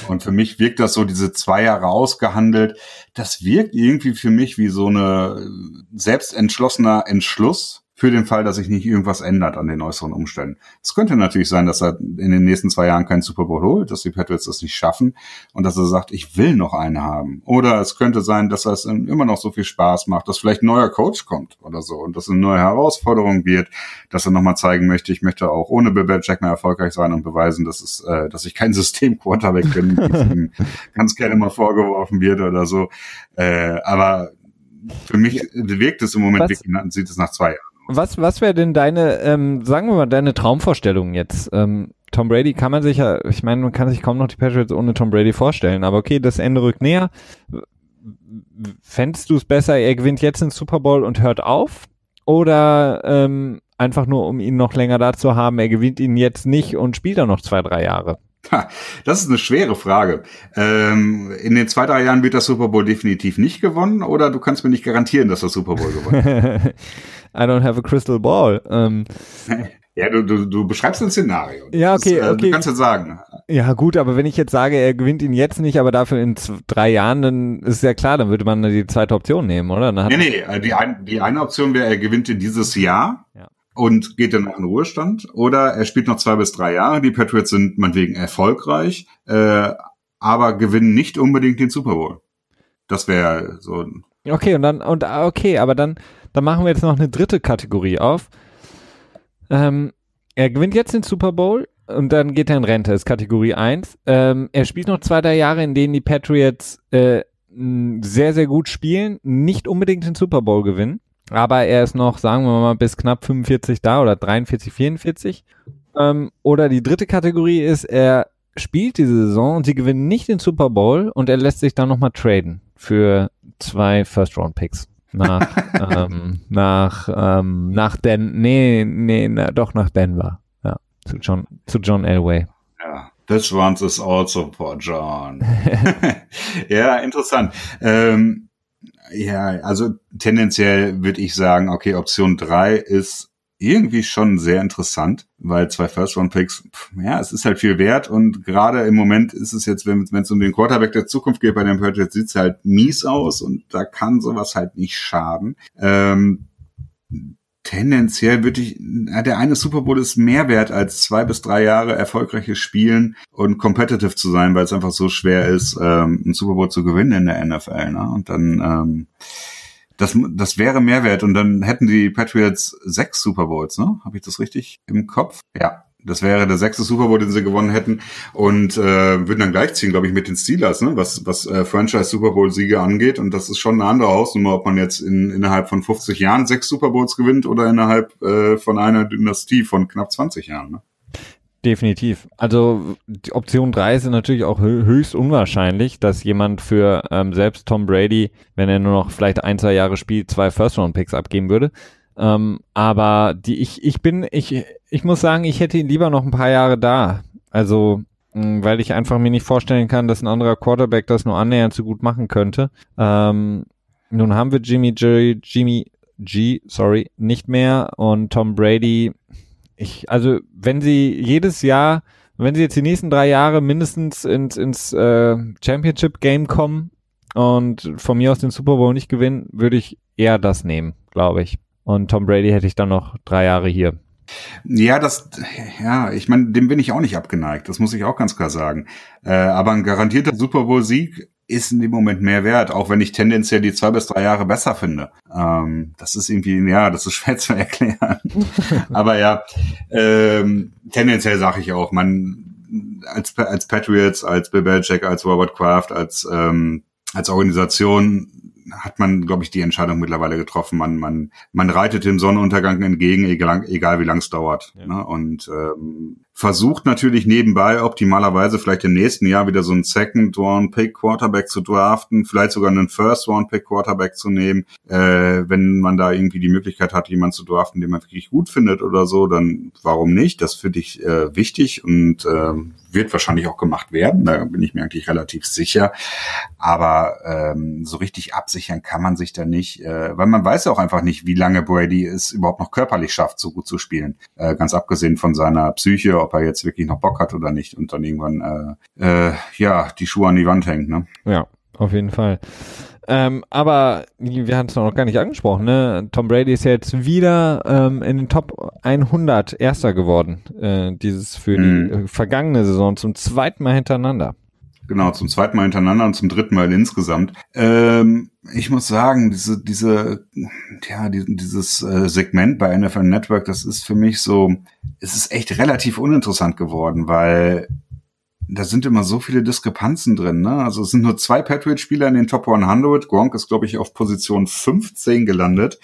Und für mich wirkt das so, diese zwei Jahre ausgehandelt, das wirkt irgendwie für mich wie so eine selbstentschlossener Entschluss für den Fall, dass sich nicht irgendwas ändert an den äußeren Umständen. Es könnte natürlich sein, dass er in den nächsten zwei Jahren keinen Super Bowl holt, dass die Patriots das nicht schaffen und dass er sagt, ich will noch eine haben. Oder es könnte sein, dass es immer noch so viel Spaß macht, dass vielleicht ein neuer Coach kommt oder so und dass eine neue Herausforderung wird, dass er nochmal zeigen möchte, ich möchte auch ohne Bill Belichick mehr erfolgreich sein und beweisen, dass es, äh, dass ich kein System-Quarterback bin, wie es ihm ganz gerne mal vorgeworfen wird oder so. Äh, aber für mich wirkt es im Moment, was, sieht es nach zwei Jahren. Was, was wäre denn deine, ähm, sagen wir mal, deine Traumvorstellung jetzt? Ähm, Tom Brady kann man sich ja, ich meine, man kann sich kaum noch die Patriots ohne Tom Brady vorstellen, aber okay, das Ende rückt näher. Fändest du es besser, er gewinnt jetzt den Super Bowl und hört auf? Oder ähm, einfach nur, um ihn noch länger da zu haben, er gewinnt ihn jetzt nicht und spielt dann noch zwei, drei Jahre? Das ist eine schwere Frage. Ähm, in den zwei, drei Jahren wird das Super Bowl definitiv nicht gewonnen oder du kannst mir nicht garantieren, dass das Super Bowl gewonnen wird. I don't have a crystal ball. Ähm, ja, du, du, du beschreibst ein Szenario. Ja, okay, das, äh, okay. Du kannst ja sagen. Ja, gut, aber wenn ich jetzt sage, er gewinnt ihn jetzt nicht, aber dafür in drei Jahren, dann ist ja klar, dann würde man die zweite Option nehmen, oder? Nee, nee, äh, die, ein, die eine Option wäre, er gewinnt ihn dieses Jahr. Ja und geht dann in den Ruhestand. Oder er spielt noch zwei bis drei Jahre. Die Patriots sind meinetwegen erfolgreich, äh, aber gewinnen nicht unbedingt den Super Bowl. Das wäre so. Okay, und dann, und ah, okay, aber dann, dann machen wir jetzt noch eine dritte Kategorie auf. Ähm, er gewinnt jetzt den Super Bowl und dann geht er in Rente, ist Kategorie 1. Ähm, er spielt noch zwei, drei Jahre, in denen die Patriots äh, sehr, sehr gut spielen, nicht unbedingt den Super Bowl gewinnen. Aber er ist noch, sagen wir mal, bis knapp 45 da oder 43, 44. Ähm, oder die dritte Kategorie ist, er spielt diese Saison und sie gewinnen nicht den Super Bowl und er lässt sich dann nochmal traden für zwei First-Round-Picks. Nach, ähm, nach, ähm, nach Den, nee, nee, na, doch nach Denver. Ja, zu John, zu John Elway. Ja. This one is also for John. ja, interessant. Ähm, ja, also tendenziell würde ich sagen, okay, Option drei ist irgendwie schon sehr interessant, weil zwei First-Round-Picks, ja, es ist halt viel wert und gerade im Moment ist es jetzt, wenn es um den Quarterback der Zukunft geht bei den Patriots, sieht es halt mies aus und da kann sowas halt nicht schaden. Ähm, tendenziell würde ich, der eine Super Bowl ist mehr wert als zwei bis drei Jahre erfolgreiches Spielen und competitive zu sein, weil es einfach so schwer ist, ähm, einen Super Bowl zu gewinnen in der NFL. Ne? Und dann, ähm, das, das wäre Mehrwert und dann hätten die Patriots sechs Super Bowls, ne? Habe ich das richtig im Kopf? Ja. Das wäre der sechste Super Bowl, den sie gewonnen hätten und äh, würden dann gleichziehen, glaube ich, mit den Steelers, ne? was, was äh, Franchise Super Bowl-Siege angeht. Und das ist schon eine andere Hausnummer, ob man jetzt in, innerhalb von 50 Jahren sechs Super Bowls gewinnt oder innerhalb äh, von einer Dynastie von knapp 20 Jahren. Ne? Definitiv. Also die Option 3 ist natürlich auch höchst unwahrscheinlich, dass jemand für ähm, selbst Tom Brady, wenn er nur noch vielleicht ein, zwei Jahre spielt, zwei First-Round-Picks abgeben würde. Ähm, aber die, ich, ich bin, ich, ich muss sagen, ich hätte ihn lieber noch ein paar Jahre da. Also, mh, weil ich einfach mir nicht vorstellen kann, dass ein anderer Quarterback das nur annähernd so gut machen könnte. Ähm, nun haben wir Jimmy G, Jimmy G, sorry, nicht mehr und Tom Brady. Ich, also, wenn sie jedes Jahr, wenn sie jetzt die nächsten drei Jahre mindestens ins, ins äh, Championship Game kommen und von mir aus den Super Bowl nicht gewinnen, würde ich eher das nehmen, glaube ich. Und Tom Brady hätte ich dann noch drei Jahre hier. Ja, das, ja, ich meine, dem bin ich auch nicht abgeneigt. Das muss ich auch ganz klar sagen. Äh, aber ein garantierter Super Bowl-Sieg ist in dem Moment mehr wert, auch wenn ich tendenziell die zwei bis drei Jahre besser finde. Ähm, das ist irgendwie, ja, das ist schwer zu erklären. aber ja, ähm, tendenziell sage ich auch, man als als Patriots, als Bill Belichick, als Robert Kraft, als ähm, als Organisation hat man, glaube ich, die Entscheidung mittlerweile getroffen. Man, man, man reitet dem Sonnenuntergang entgegen, egal, egal wie lang es dauert. Ja. Ne? Und ähm, versucht natürlich nebenbei optimalerweise vielleicht im nächsten Jahr wieder so einen Second Round Pick Quarterback zu draften, vielleicht sogar einen First Round Pick Quarterback zu nehmen, äh, wenn man da irgendwie die Möglichkeit hat, jemanden zu draften, den man wirklich gut findet oder so, dann warum nicht? Das finde ich äh, wichtig und äh, wird wahrscheinlich auch gemacht werden, da bin ich mir eigentlich relativ sicher. Aber ähm, so richtig absichern kann man sich da nicht, äh, weil man weiß ja auch einfach nicht, wie lange Brady es überhaupt noch körperlich schafft, so gut zu spielen. Äh, ganz abgesehen von seiner Psyche, ob er jetzt wirklich noch Bock hat oder nicht und dann irgendwann äh, äh, ja die Schuhe an die Wand hängt. Ne? Ja, auf jeden Fall. Ähm, aber wir hatten es noch gar nicht angesprochen, ne? Tom Brady ist jetzt wieder ähm, in den Top 100 Erster geworden, äh, dieses für mhm. die äh, vergangene Saison zum zweiten Mal hintereinander. Genau, zum zweiten Mal hintereinander und zum dritten Mal insgesamt. Ähm, ich muss sagen, diese, diese, ja, die, dieses äh, Segment bei NFL Network, das ist für mich so, es ist echt relativ uninteressant geworden, weil da sind immer so viele Diskrepanzen drin. Ne? Also es sind nur zwei Patriot-Spieler in den Top 100. Gronk ist, glaube ich, auf Position 15 gelandet.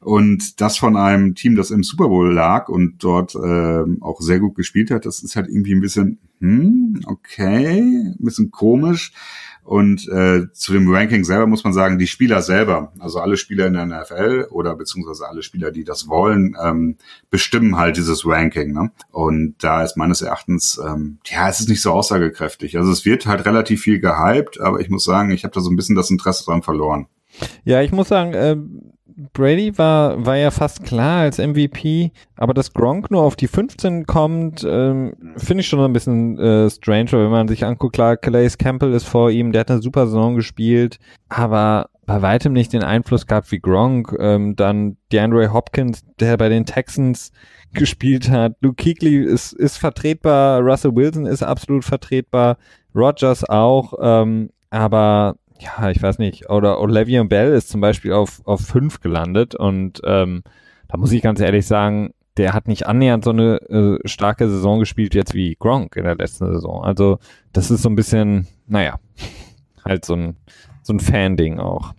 Und das von einem Team, das im Super Bowl lag und dort äh, auch sehr gut gespielt hat, das ist halt irgendwie ein bisschen, hm, okay, ein bisschen komisch. Und äh, zu dem Ranking selber muss man sagen, die Spieler selber, also alle Spieler in der NFL oder beziehungsweise alle Spieler, die das wollen, ähm, bestimmen halt dieses Ranking. Ne? Und da ist meines Erachtens, ähm, ja, es ist nicht so aussagekräftig. Also es wird halt relativ viel gehypt, aber ich muss sagen, ich habe da so ein bisschen das Interesse dran verloren. Ja, ich muss sagen, äh, Brady war, war ja fast klar als MVP, aber dass Gronk nur auf die 15 kommt, ähm, finde ich schon ein bisschen äh, strange, wenn man sich anguckt, klar, Calais Campbell ist vor ihm, der hat eine super Saison gespielt, aber bei weitem nicht den Einfluss gehabt wie Gronk. Ähm, dann DeAndre Hopkins, der bei den Texans gespielt hat. Luke Kuechly ist, ist vertretbar, Russell Wilson ist absolut vertretbar, Rogers auch, ähm, aber ja, ich weiß nicht, oder Olivia Bell ist zum Beispiel auf, auf fünf gelandet und ähm, da muss ich ganz ehrlich sagen, der hat nicht annähernd so eine äh, starke Saison gespielt jetzt wie Gronk in der letzten Saison. Also das ist so ein bisschen, naja, halt so ein, so ein Fan-Ding auch.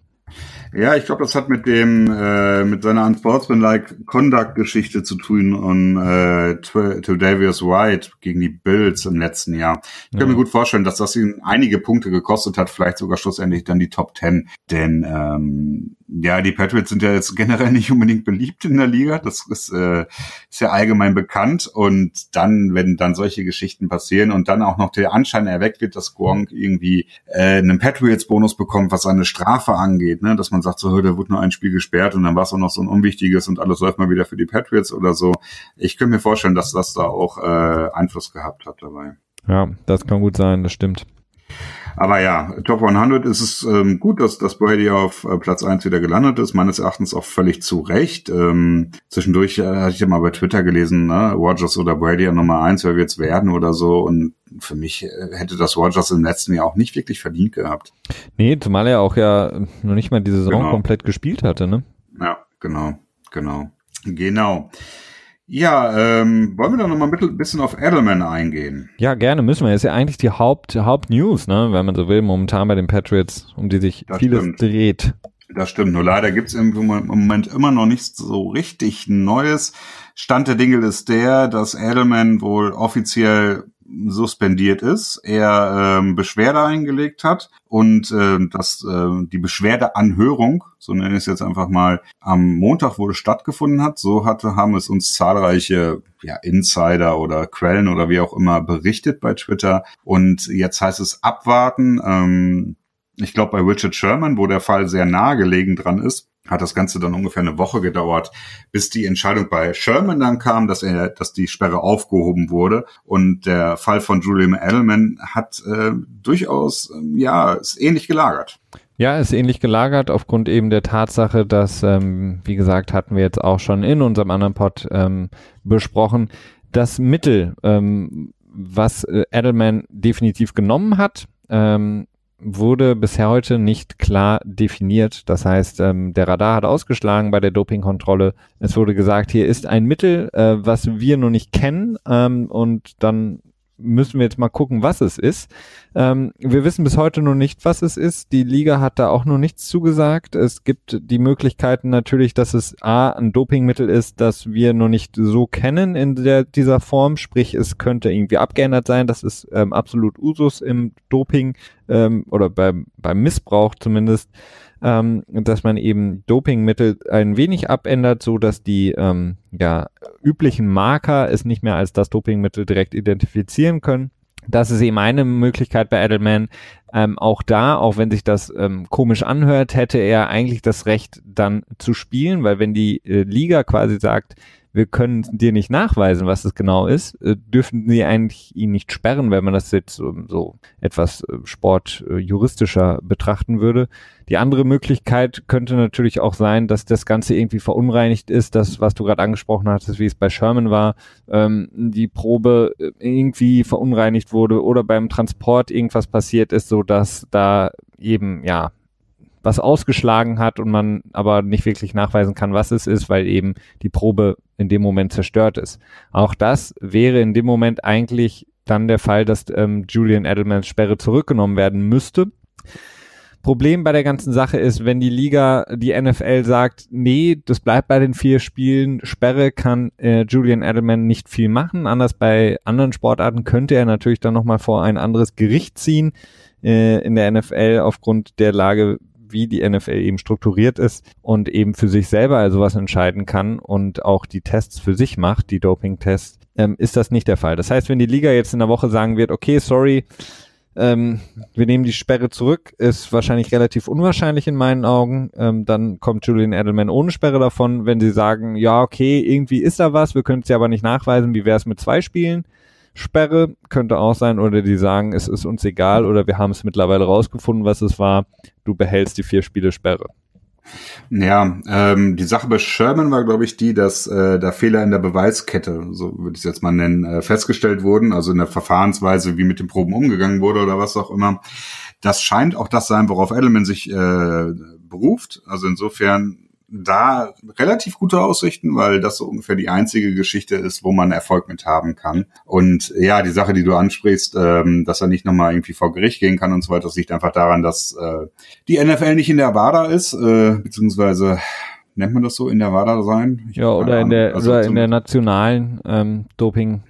Ja, ich glaube, das hat mit dem äh, mit seiner Unsportsmanlike Conduct Geschichte zu tun und äh, to Davius White gegen die Bills im letzten Jahr. Ich kann ja. mir gut vorstellen, dass das ihn einige Punkte gekostet hat, vielleicht sogar schlussendlich dann die Top Ten, denn ähm, ja, die Patriots sind ja jetzt generell nicht unbedingt beliebt in der Liga. Das ist, äh, ist ja allgemein bekannt. Und dann, wenn dann solche Geschichten passieren und dann auch noch der Anschein erweckt wird, dass Gronk irgendwie äh, einen Patriots-Bonus bekommt, was seine Strafe angeht, ne? dass man sagt, so, da wurde nur ein Spiel gesperrt und dann war es auch noch so ein unwichtiges und alles läuft mal wieder für die Patriots oder so. Ich könnte mir vorstellen, dass das da auch äh, Einfluss gehabt hat dabei. Ja, das kann gut sein, das stimmt. Aber ja, Top 100 ist es ähm, gut, dass, dass Brady auf äh, Platz 1 wieder gelandet ist. Meines Erachtens auch völlig zu Recht. Ähm, zwischendurch äh, hatte ich ja mal bei Twitter gelesen, ne, Rogers oder Brady an Nummer 1, wer wird's werden oder so. Und für mich äh, hätte das Rogers im letzten Jahr auch nicht wirklich verdient gehabt. Nee, zumal er auch ja noch nicht mal die Saison genau. komplett gespielt hatte, ne? Ja, genau, genau. Genau. Ja, ähm, wollen wir da nochmal ein bisschen auf Edelman eingehen? Ja, gerne müssen wir. Das ist ja eigentlich die Haupt, Hauptnews, ne, wenn man so will, momentan bei den Patriots, um die sich das vieles stimmt. dreht. Das stimmt. Nur leider gibt's im Moment immer noch nichts so richtig Neues. Stand der Dinge ist der, dass Edelman wohl offiziell suspendiert ist, er ähm, Beschwerde eingelegt hat und äh, dass äh, die Beschwerdeanhörung, so nenne ich es jetzt einfach mal, am Montag wohl stattgefunden hat. So hatte, haben es uns zahlreiche ja, Insider oder Quellen oder wie auch immer berichtet bei Twitter. Und jetzt heißt es abwarten. Ähm, ich glaube, bei Richard Sherman, wo der Fall sehr nahegelegen dran ist, hat das Ganze dann ungefähr eine Woche gedauert, bis die Entscheidung bei Sherman dann kam, dass er, dass die Sperre aufgehoben wurde. Und der Fall von Julian Edelman hat äh, durchaus, äh, ja, ist ähnlich gelagert. Ja, ist ähnlich gelagert aufgrund eben der Tatsache, dass, ähm, wie gesagt, hatten wir jetzt auch schon in unserem anderen Pod ähm, besprochen, das Mittel, ähm, was äh, Edelman definitiv genommen hat, ähm, wurde bisher heute nicht klar definiert. Das heißt, ähm, der Radar hat ausgeschlagen bei der Dopingkontrolle. Es wurde gesagt, hier ist ein Mittel, äh, was wir noch nicht kennen ähm, und dann müssen wir jetzt mal gucken, was es ist. Ähm, wir wissen bis heute noch nicht, was es ist. Die Liga hat da auch noch nichts zugesagt. Es gibt die Möglichkeiten natürlich, dass es A, ein Dopingmittel ist, das wir noch nicht so kennen in der, dieser Form. Sprich, es könnte irgendwie abgeändert sein. Das ist ähm, absolut Usus im Doping ähm, oder beim, beim Missbrauch zumindest ähm, dass man eben Dopingmittel ein wenig abändert, so dass die ähm, ja, üblichen Marker es nicht mehr als das Dopingmittel direkt identifizieren können. Das ist eben eine Möglichkeit bei Edelman. Ähm, auch da, auch wenn sich das ähm, komisch anhört, hätte er eigentlich das Recht dann zu spielen, weil wenn die äh, Liga quasi sagt, wir können dir nicht nachweisen, was es genau ist, äh, dürfen sie eigentlich ihn nicht sperren, wenn man das jetzt so, so etwas äh, sportjuristischer äh, betrachten würde. Die andere Möglichkeit könnte natürlich auch sein, dass das Ganze irgendwie verunreinigt ist, das, was du gerade angesprochen hattest, wie es bei Sherman war, ähm, die Probe irgendwie verunreinigt wurde oder beim Transport irgendwas passiert ist, so dass da eben, ja, was ausgeschlagen hat und man aber nicht wirklich nachweisen kann, was es ist, weil eben die Probe in dem Moment zerstört ist. Auch das wäre in dem Moment eigentlich dann der Fall, dass ähm, Julian Edelmans Sperre zurückgenommen werden müsste. Problem bei der ganzen Sache ist, wenn die Liga, die NFL sagt, nee, das bleibt bei den vier Spielen, Sperre kann äh, Julian Edelman nicht viel machen. Anders bei anderen Sportarten könnte er natürlich dann nochmal vor ein anderes Gericht ziehen äh, in der NFL aufgrund der Lage, wie die NFL eben strukturiert ist und eben für sich selber also was entscheiden kann und auch die Tests für sich macht, die Doping-Tests, ähm, ist das nicht der Fall. Das heißt, wenn die Liga jetzt in der Woche sagen wird, okay, sorry, ähm, wir nehmen die Sperre zurück, ist wahrscheinlich relativ unwahrscheinlich in meinen Augen. Ähm, dann kommt Julian Edelman ohne Sperre davon, wenn sie sagen, ja, okay, irgendwie ist da was, wir können es ja aber nicht nachweisen, wie wäre es mit zwei Spielen? Sperre könnte auch sein, oder die sagen, es ist uns egal, oder wir haben es mittlerweile rausgefunden, was es war, du behältst die vier Spiele Sperre. Ja, ähm, die Sache bei Sherman war, glaube ich, die, dass äh, da Fehler in der Beweiskette, so würde ich es jetzt mal nennen, äh, festgestellt wurden, also in der Verfahrensweise, wie mit den Proben umgegangen wurde oder was auch immer. Das scheint auch das sein, worauf Edelman sich äh, beruft. Also insofern da relativ gute Aussichten, weil das so ungefähr die einzige Geschichte ist, wo man Erfolg mit haben kann. Und ja, die Sache, die du ansprichst, ähm, dass er nicht nochmal irgendwie vor Gericht gehen kann und so weiter, das liegt einfach daran, dass äh, die NFL nicht in der WADA ist, äh, beziehungsweise nennt man das so, in der WADA sein? Ich ja, oder in der, also oder in der nationalen ähm, Doping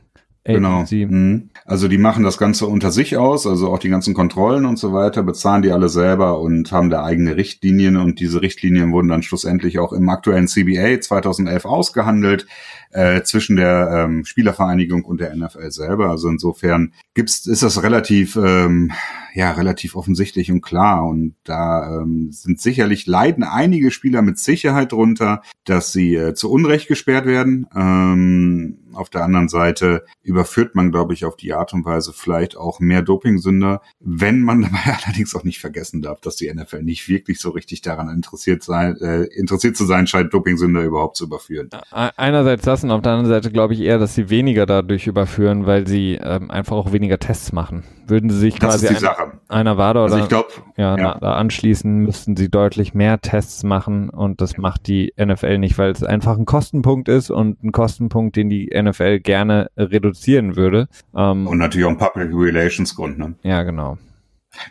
Genau. Mhm. Also die machen das Ganze unter sich aus, also auch die ganzen Kontrollen und so weiter, bezahlen die alle selber und haben da eigene Richtlinien und diese Richtlinien wurden dann schlussendlich auch im aktuellen CBA 2011 ausgehandelt äh, zwischen der ähm, Spielervereinigung und der NFL selber. Also insofern gibt's, ist das relativ, ähm, ja, relativ offensichtlich und klar. Und da ähm, sind sicherlich leiden einige Spieler mit Sicherheit drunter, dass sie äh, zu Unrecht gesperrt werden. Ähm, auf der anderen Seite überführt man, glaube ich, auf die Art und Weise vielleicht auch mehr Dopingsünder, wenn man dabei allerdings auch nicht vergessen darf, dass die NFL nicht wirklich so richtig daran interessiert sein, äh, interessiert zu sein scheint, Dopingsünder überhaupt zu überführen. Einerseits das und auf der anderen Seite glaube ich eher, dass sie weniger dadurch überführen, weil sie ähm, einfach auch weniger Tests machen. Würden sie sich das quasi ein, einer WADA oder also glaub, ja, ja. Na, anschließen, müssten sie deutlich mehr Tests machen und das macht die NFL nicht, weil es einfach ein Kostenpunkt ist und ein Kostenpunkt, den die NFL gerne reduzieren würde. Ähm, und natürlich auch ein Public Relations Grund, ne? Ja, genau.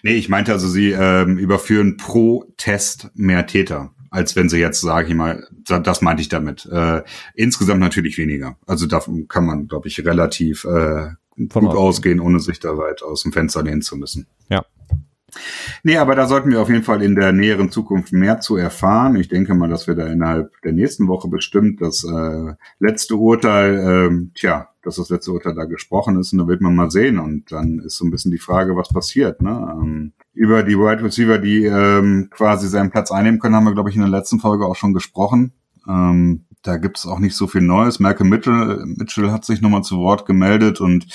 Nee, ich meinte also, sie ähm, überführen pro Test mehr Täter als wenn sie jetzt, sage ich mal, das meinte ich damit. Äh, insgesamt natürlich weniger. Also da kann man, glaube ich, relativ äh, gut ausgehen, ohne sich da weit aus dem Fenster lehnen zu müssen. Ja. Nee, aber da sollten wir auf jeden Fall in der näheren Zukunft mehr zu erfahren. Ich denke mal, dass wir da innerhalb der nächsten Woche bestimmt das äh, letzte Urteil, äh, tja, dass das letzte Urteil da gesprochen ist und da wird man mal sehen. Und dann ist so ein bisschen die Frage, was passiert. Ne? Ähm, über die Wide Receiver, die ähm, quasi seinen Platz einnehmen können, haben wir, glaube ich, in der letzten Folge auch schon gesprochen. Ähm, da gibt es auch nicht so viel Neues. Malcolm Mitchell, Mitchell hat sich nochmal zu Wort gemeldet und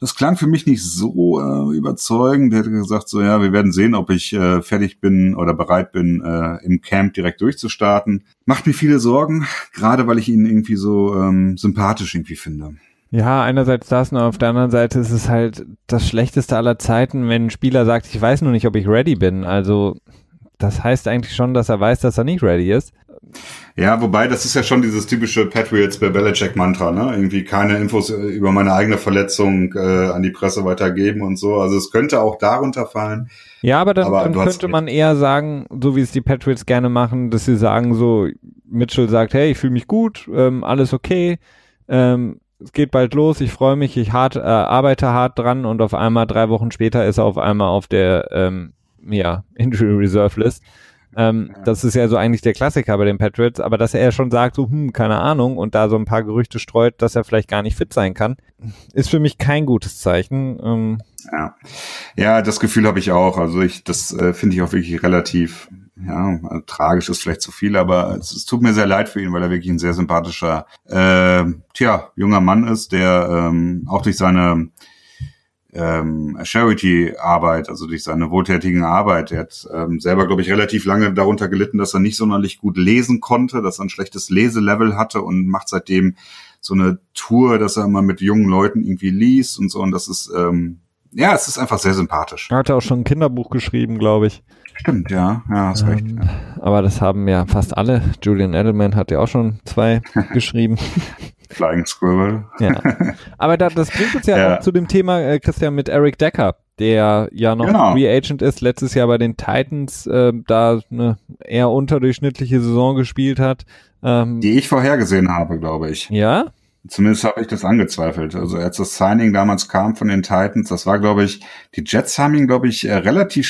das klang für mich nicht so äh, überzeugend. Der hat gesagt, so ja, wir werden sehen, ob ich äh, fertig bin oder bereit bin, äh, im Camp direkt durchzustarten. Macht mir viele Sorgen, gerade weil ich ihn irgendwie so ähm, sympathisch irgendwie finde. Ja, einerseits das und auf der anderen Seite ist es halt das Schlechteste aller Zeiten, wenn ein Spieler sagt, ich weiß nur nicht, ob ich ready bin. Also das heißt eigentlich schon, dass er weiß, dass er nicht ready ist. Ja, wobei, das ist ja schon dieses typische Patriots bei Belichick-Mantra, ne? Irgendwie keine Infos über meine eigene Verletzung äh, an die Presse weitergeben und so. Also es könnte auch darunter fallen. Ja, aber dann, aber dann könnte man eher sagen, so wie es die Patriots gerne machen, dass sie sagen so, Mitchell sagt, hey, ich fühle mich gut, ähm, alles okay, ähm, es geht bald los, ich freue mich, ich hart, äh, arbeite hart dran und auf einmal drei Wochen später ist er auf einmal auf der ähm, ja, Injury Reserve List. Ähm, ja. Das ist ja so eigentlich der Klassiker bei den Patriots, aber dass er schon sagt, so, hm, keine Ahnung, und da so ein paar Gerüchte streut, dass er vielleicht gar nicht fit sein kann, ist für mich kein gutes Zeichen. Ähm, ja. ja, das Gefühl habe ich auch. Also ich, das äh, finde ich auch wirklich relativ ja, also, tragisch ist vielleicht zu viel, aber es, es, tut mir sehr leid für ihn, weil er wirklich ein sehr sympathischer, äh, tja, junger Mann ist, der ähm, auch durch seine ähm, Charity-Arbeit, also durch seine wohltätigen Arbeit. Er hat ähm, selber, glaube ich, relativ lange darunter gelitten, dass er nicht sonderlich gut lesen konnte, dass er ein schlechtes Leselevel hatte und macht seitdem so eine Tour, dass er immer mit jungen Leuten irgendwie liest und so. Und das ist, ähm, ja, es ist einfach sehr sympathisch. Er hat auch schon ein Kinderbuch geschrieben, glaube ich. Stimmt, ja, ja, hast ähm, recht. Ja. Aber das haben ja fast alle. Julian Edelman hat ja auch schon zwei geschrieben. Flying Squirrel. ja. Aber da, das bringt uns ja, ja, auch zu dem Thema, äh, Christian, mit Eric Decker, der ja noch genau. Free Agent ist, letztes Jahr bei den Titans äh, da eine eher unterdurchschnittliche Saison gespielt hat. Ähm, Die ich vorhergesehen habe, glaube ich. Ja? Zumindest habe ich das angezweifelt. Also als das Signing damals kam von den Titans, das war, glaube ich, die Jets haben ihn, glaube ich, äh, relativ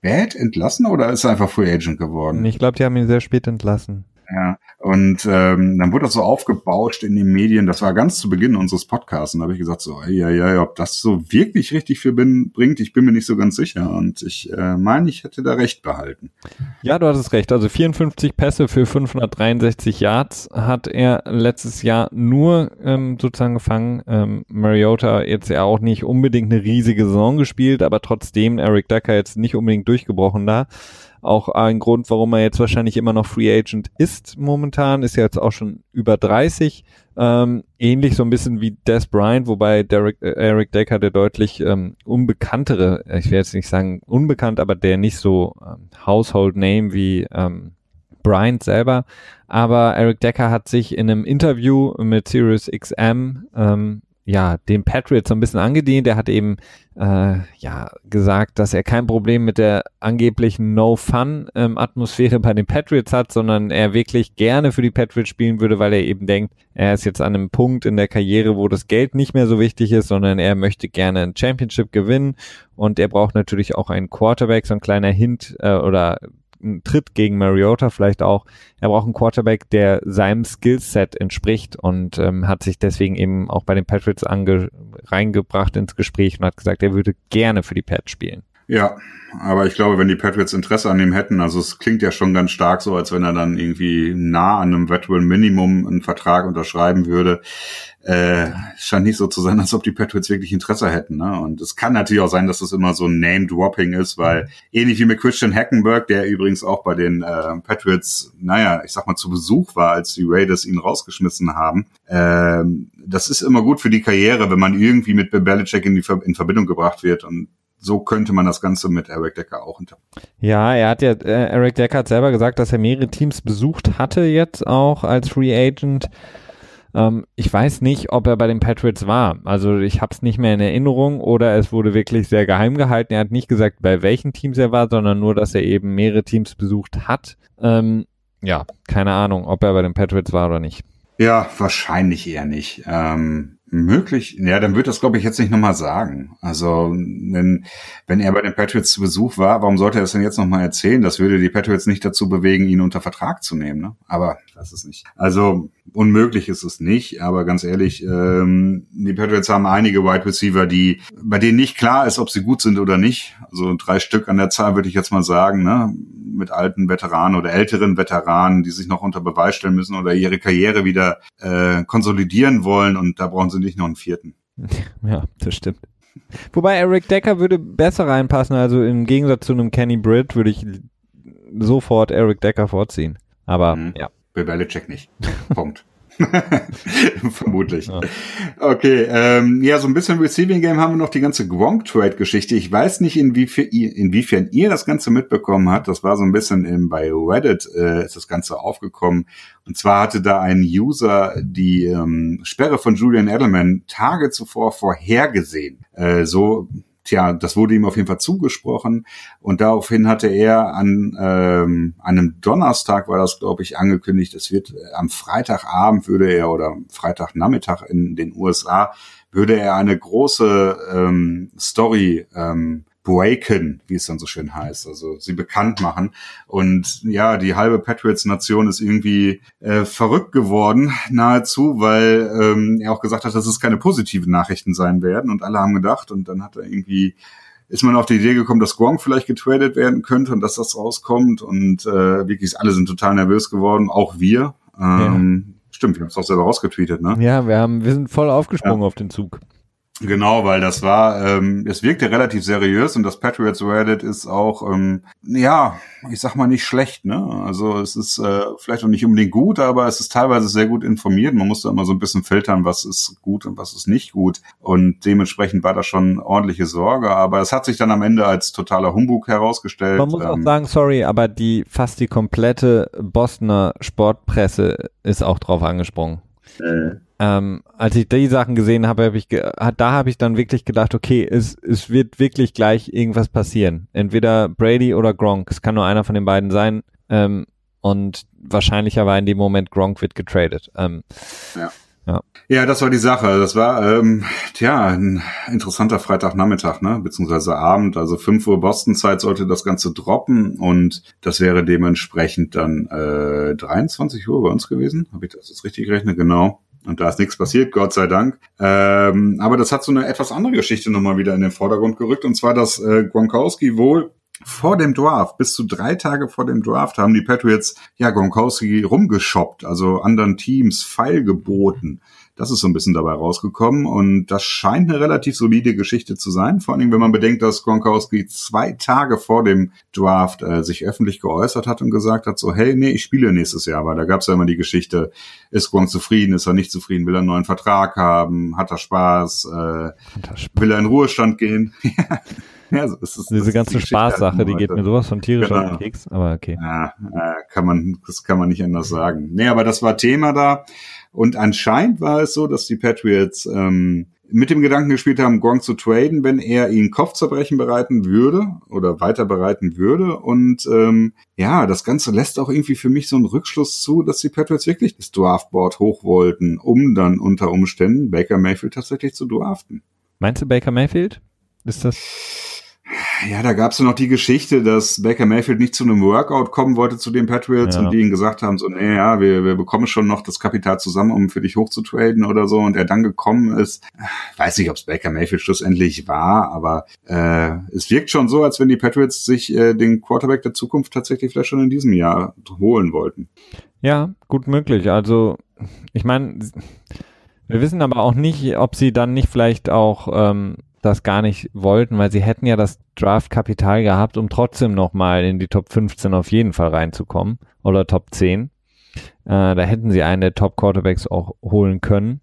spät entlassen oder ist er einfach Free Agent geworden? Ich glaube, die haben ihn sehr spät entlassen. Ja, und ähm, dann wurde das so aufgebauscht in den Medien. Das war ganz zu Beginn unseres Podcasts. Und da habe ich gesagt, so, ja, ja, ob das so wirklich richtig für bin, bringt, ich bin mir nicht so ganz sicher. Und ich äh, meine, ich hätte da recht behalten. Ja, du hattest recht. Also 54 Pässe für 563 Yards hat er letztes Jahr nur ähm, sozusagen gefangen. Ähm, Mariota jetzt ja auch nicht unbedingt eine riesige Saison gespielt, aber trotzdem Eric Decker jetzt nicht unbedingt durchgebrochen da. Auch ein Grund, warum er jetzt wahrscheinlich immer noch Free Agent ist momentan, ist ja jetzt auch schon über 30. Ähm, ähnlich so ein bisschen wie Des Bryant, wobei Derek, äh, Eric Decker der deutlich ähm, unbekanntere, ich werde jetzt nicht sagen unbekannt, aber der nicht so ähm, Household Name wie ähm, Bryant selber. Aber Eric Decker hat sich in einem Interview mit Sirius XM ähm, ja, dem Patriots so ein bisschen angedient. Er hat eben äh, ja gesagt, dass er kein Problem mit der angeblichen No-Fun-Atmosphäre ähm, bei den Patriots hat, sondern er wirklich gerne für die Patriots spielen würde, weil er eben denkt, er ist jetzt an einem Punkt in der Karriere, wo das Geld nicht mehr so wichtig ist, sondern er möchte gerne ein Championship gewinnen und er braucht natürlich auch einen Quarterback, so ein kleiner Hint äh, oder ein Tritt gegen Mariota vielleicht auch. Er braucht einen Quarterback, der seinem Skillset entspricht und ähm, hat sich deswegen eben auch bei den Patriots ange reingebracht ins Gespräch und hat gesagt, er würde gerne für die Pats spielen. Ja, aber ich glaube, wenn die Patriots Interesse an ihm hätten, also es klingt ja schon ganz stark so, als wenn er dann irgendwie nah an einem Veteran Minimum einen Vertrag unterschreiben würde. Äh, scheint nicht so zu sein, als ob die Patriots wirklich Interesse hätten. Ne? Und es kann natürlich auch sein, dass das immer so ein Name-Dropping ist, weil ähnlich wie mit Christian Hackenberg, der übrigens auch bei den äh, Patriots, naja, ich sag mal, zu Besuch war, als die Raiders ihn rausgeschmissen haben. Äh, das ist immer gut für die Karriere, wenn man irgendwie mit Belichick in, die Ver in Verbindung gebracht wird. Und so könnte man das Ganze mit Eric Decker auch unter. Ja, er hat ja, äh, Eric Decker hat selber gesagt, dass er mehrere Teams besucht hatte jetzt auch als Free Agent. Ähm, ich weiß nicht, ob er bei den Patriots war. Also ich habe es nicht mehr in Erinnerung oder es wurde wirklich sehr geheim gehalten. Er hat nicht gesagt, bei welchen Teams er war, sondern nur, dass er eben mehrere Teams besucht hat. Ähm, ja, keine Ahnung, ob er bei den Patriots war oder nicht. Ja, wahrscheinlich eher nicht. Ähm, Möglich, ja, dann wird das, glaube ich, jetzt nicht nochmal sagen. Also, wenn, wenn er bei den Patriots zu Besuch war, warum sollte er es denn jetzt nochmal erzählen? Das würde die Patriots nicht dazu bewegen, ihn unter Vertrag zu nehmen. Ne? Aber das ist nicht. Also, unmöglich ist es nicht, aber ganz ehrlich, ähm, die Patriots haben einige Wide Receiver, die, bei denen nicht klar ist, ob sie gut sind oder nicht. Also drei Stück an der Zahl würde ich jetzt mal sagen, ne? mit alten Veteranen oder älteren Veteranen, die sich noch unter Beweis stellen müssen oder ihre Karriere wieder äh, konsolidieren wollen und da brauchen sie nicht noch einen vierten. Ja, das stimmt. Wobei Eric Decker würde besser reinpassen, also im Gegensatz zu einem Kenny Britt würde ich sofort Eric Decker vorziehen. Aber mhm. ja. Bill Belichick nicht. Punkt. Vermutlich. Ja. Okay, ähm, ja, so ein bisschen Receiving Game haben wir noch die ganze Gronk-Trade-Geschichte. Ich weiß nicht, inwiefern ihr, inwiefern ihr das Ganze mitbekommen habt. Das war so ein bisschen im, bei Reddit äh, ist das Ganze aufgekommen. Und zwar hatte da ein User die ähm, Sperre von Julian Edelman Tage zuvor vorhergesehen. Äh, so tja, das wurde ihm auf jeden Fall zugesprochen. Und daraufhin hatte er an ähm, einem Donnerstag war das, glaube ich, angekündigt, es wird äh, am Freitagabend würde er oder Freitagnachmittag in den USA würde er eine große ähm, Story ähm, breaken, wie es dann so schön heißt, also sie bekannt machen. Und ja, die halbe Patriots-Nation ist irgendwie äh, verrückt geworden, nahezu, weil ähm, er auch gesagt hat, dass es keine positiven Nachrichten sein werden. Und alle haben gedacht, und dann hat er irgendwie ist man auf die Idee gekommen, dass Gronk vielleicht getradet werden könnte und dass das rauskommt. Und äh, wirklich, alle sind total nervös geworden, auch wir. Ähm, ja. Stimmt, wir haben es auch selber rausgetweetet, ne? Ja, wir haben, wir sind voll aufgesprungen ja. auf den Zug. Genau, weil das war, ähm, es wirkte relativ seriös und das Patriots Reddit ist auch, ähm, ja, ich sag mal nicht schlecht, ne? Also es ist äh, vielleicht auch nicht unbedingt gut, aber es ist teilweise sehr gut informiert. Man muss da immer so ein bisschen filtern, was ist gut und was ist nicht gut. Und dementsprechend war da schon ordentliche Sorge, aber es hat sich dann am Ende als totaler Humbug herausgestellt. Man muss ähm, auch sagen, sorry, aber die fast die komplette Bostoner Sportpresse ist auch drauf angesprungen. Äh. Ähm, als ich die Sachen gesehen habe, hab ich da habe ich dann wirklich gedacht, okay, es, es wird wirklich gleich irgendwas passieren. Entweder Brady oder Gronk. Es kann nur einer von den beiden sein. Ähm, und wahrscheinlicher war in dem Moment Gronk wird getradet. Ähm, ja. Ja. ja, das war die Sache. Das war, ähm, tja, ein interessanter Freitagnachmittag, ne? beziehungsweise Abend. Also 5 Uhr Boston-Zeit sollte das Ganze droppen und das wäre dementsprechend dann äh, 23 Uhr bei uns gewesen. Habe ich das jetzt richtig gerechnet? Genau. Und da ist nichts passiert, Gott sei Dank. Ähm, aber das hat so eine etwas andere Geschichte nochmal wieder in den Vordergrund gerückt. Und zwar, dass äh, Gronkowski wohl vor dem Draft, bis zu drei Tage vor dem Draft, haben die Patriots ja Gronkowski rumgeshoppt, also anderen Teams feilgeboten. Das ist so ein bisschen dabei rausgekommen und das scheint eine relativ solide Geschichte zu sein. Vor allen Dingen, wenn man bedenkt, dass Gronkowski zwei Tage vor dem Draft äh, sich öffentlich geäußert hat und gesagt hat, so, hey, nee, ich spiele nächstes Jahr, weil da gab es ja immer die Geschichte, ist Gronk zufrieden, ist er nicht zufrieden, will er einen neuen Vertrag haben, hat er Spaß, äh, er Spaß. will er in Ruhestand gehen. ja, so ist es, Diese ganze die Spaßsache, die geht mir sowas von tierisch genau. auf den Keks, aber okay. Ja, äh, kann man, das kann man nicht anders sagen. Nee, aber das war Thema da. Und anscheinend war es so, dass die Patriots ähm, mit dem Gedanken gespielt haben, Gronk zu traden, wenn er ihn Kopfzerbrechen bereiten würde oder weiter bereiten würde. Und ähm, ja, das Ganze lässt auch irgendwie für mich so einen Rückschluss zu, dass die Patriots wirklich das Draftboard hoch wollten, um dann unter Umständen Baker Mayfield tatsächlich zu draften. Meinst du Baker Mayfield? Ist das? Ja, da gab es ja noch die Geschichte, dass Baker Mayfield nicht zu einem Workout kommen wollte zu den Patriots ja. und die ihm gesagt haben, so, nee, ja, wir, wir bekommen schon noch das Kapital zusammen, um für dich hochzutraden oder so und er dann gekommen ist. Weiß nicht, ob es Baker Mayfield schlussendlich war, aber äh, es wirkt schon so, als wenn die Patriots sich äh, den Quarterback der Zukunft tatsächlich vielleicht schon in diesem Jahr holen wollten. Ja, gut möglich. Also, ich meine, wir wissen aber auch nicht, ob sie dann nicht vielleicht auch ähm, das gar nicht wollten, weil sie hätten ja das Draftkapital gehabt, um trotzdem nochmal in die Top 15 auf jeden Fall reinzukommen oder Top 10. Äh, da hätten sie einen der Top Quarterbacks auch holen können.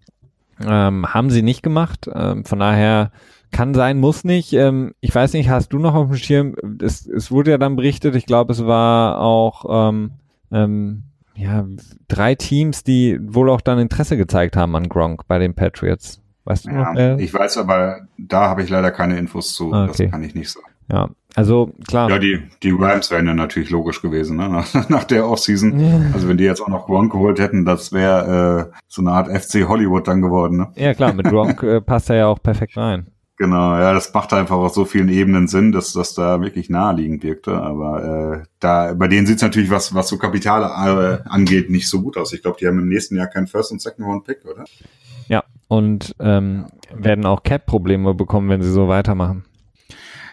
Ähm, haben sie nicht gemacht. Ähm, von daher kann sein, muss nicht. Ähm, ich weiß nicht, hast du noch auf dem Schirm? Es, es wurde ja dann berichtet, ich glaube, es war auch ähm, ähm, ja, drei Teams, die wohl auch dann Interesse gezeigt haben an Gronk bei den Patriots. Weißt du ja, noch? Äh? Ich weiß aber, da habe ich leider keine Infos zu. Ah, okay. Das kann ich nicht sagen. Ja, also klar. Ja, die, die Rams wären ja natürlich logisch gewesen, ne? nach, nach der Offseason. Ja. Also wenn die jetzt auch noch Gronk geholt hätten, das wäre äh, so eine Art FC Hollywood dann geworden. Ne? Ja klar, mit Gronk äh, passt er ja auch perfekt rein. Genau, ja, das macht einfach auf so vielen Ebenen Sinn, dass das da wirklich naheliegend wirkte. Aber äh, da bei denen sieht's natürlich, was, was so Kapital äh, angeht, nicht so gut aus. Ich glaube, die haben im nächsten Jahr keinen First und Second Round Pick, oder? Und ähm, werden auch Cap-Probleme bekommen, wenn sie so weitermachen.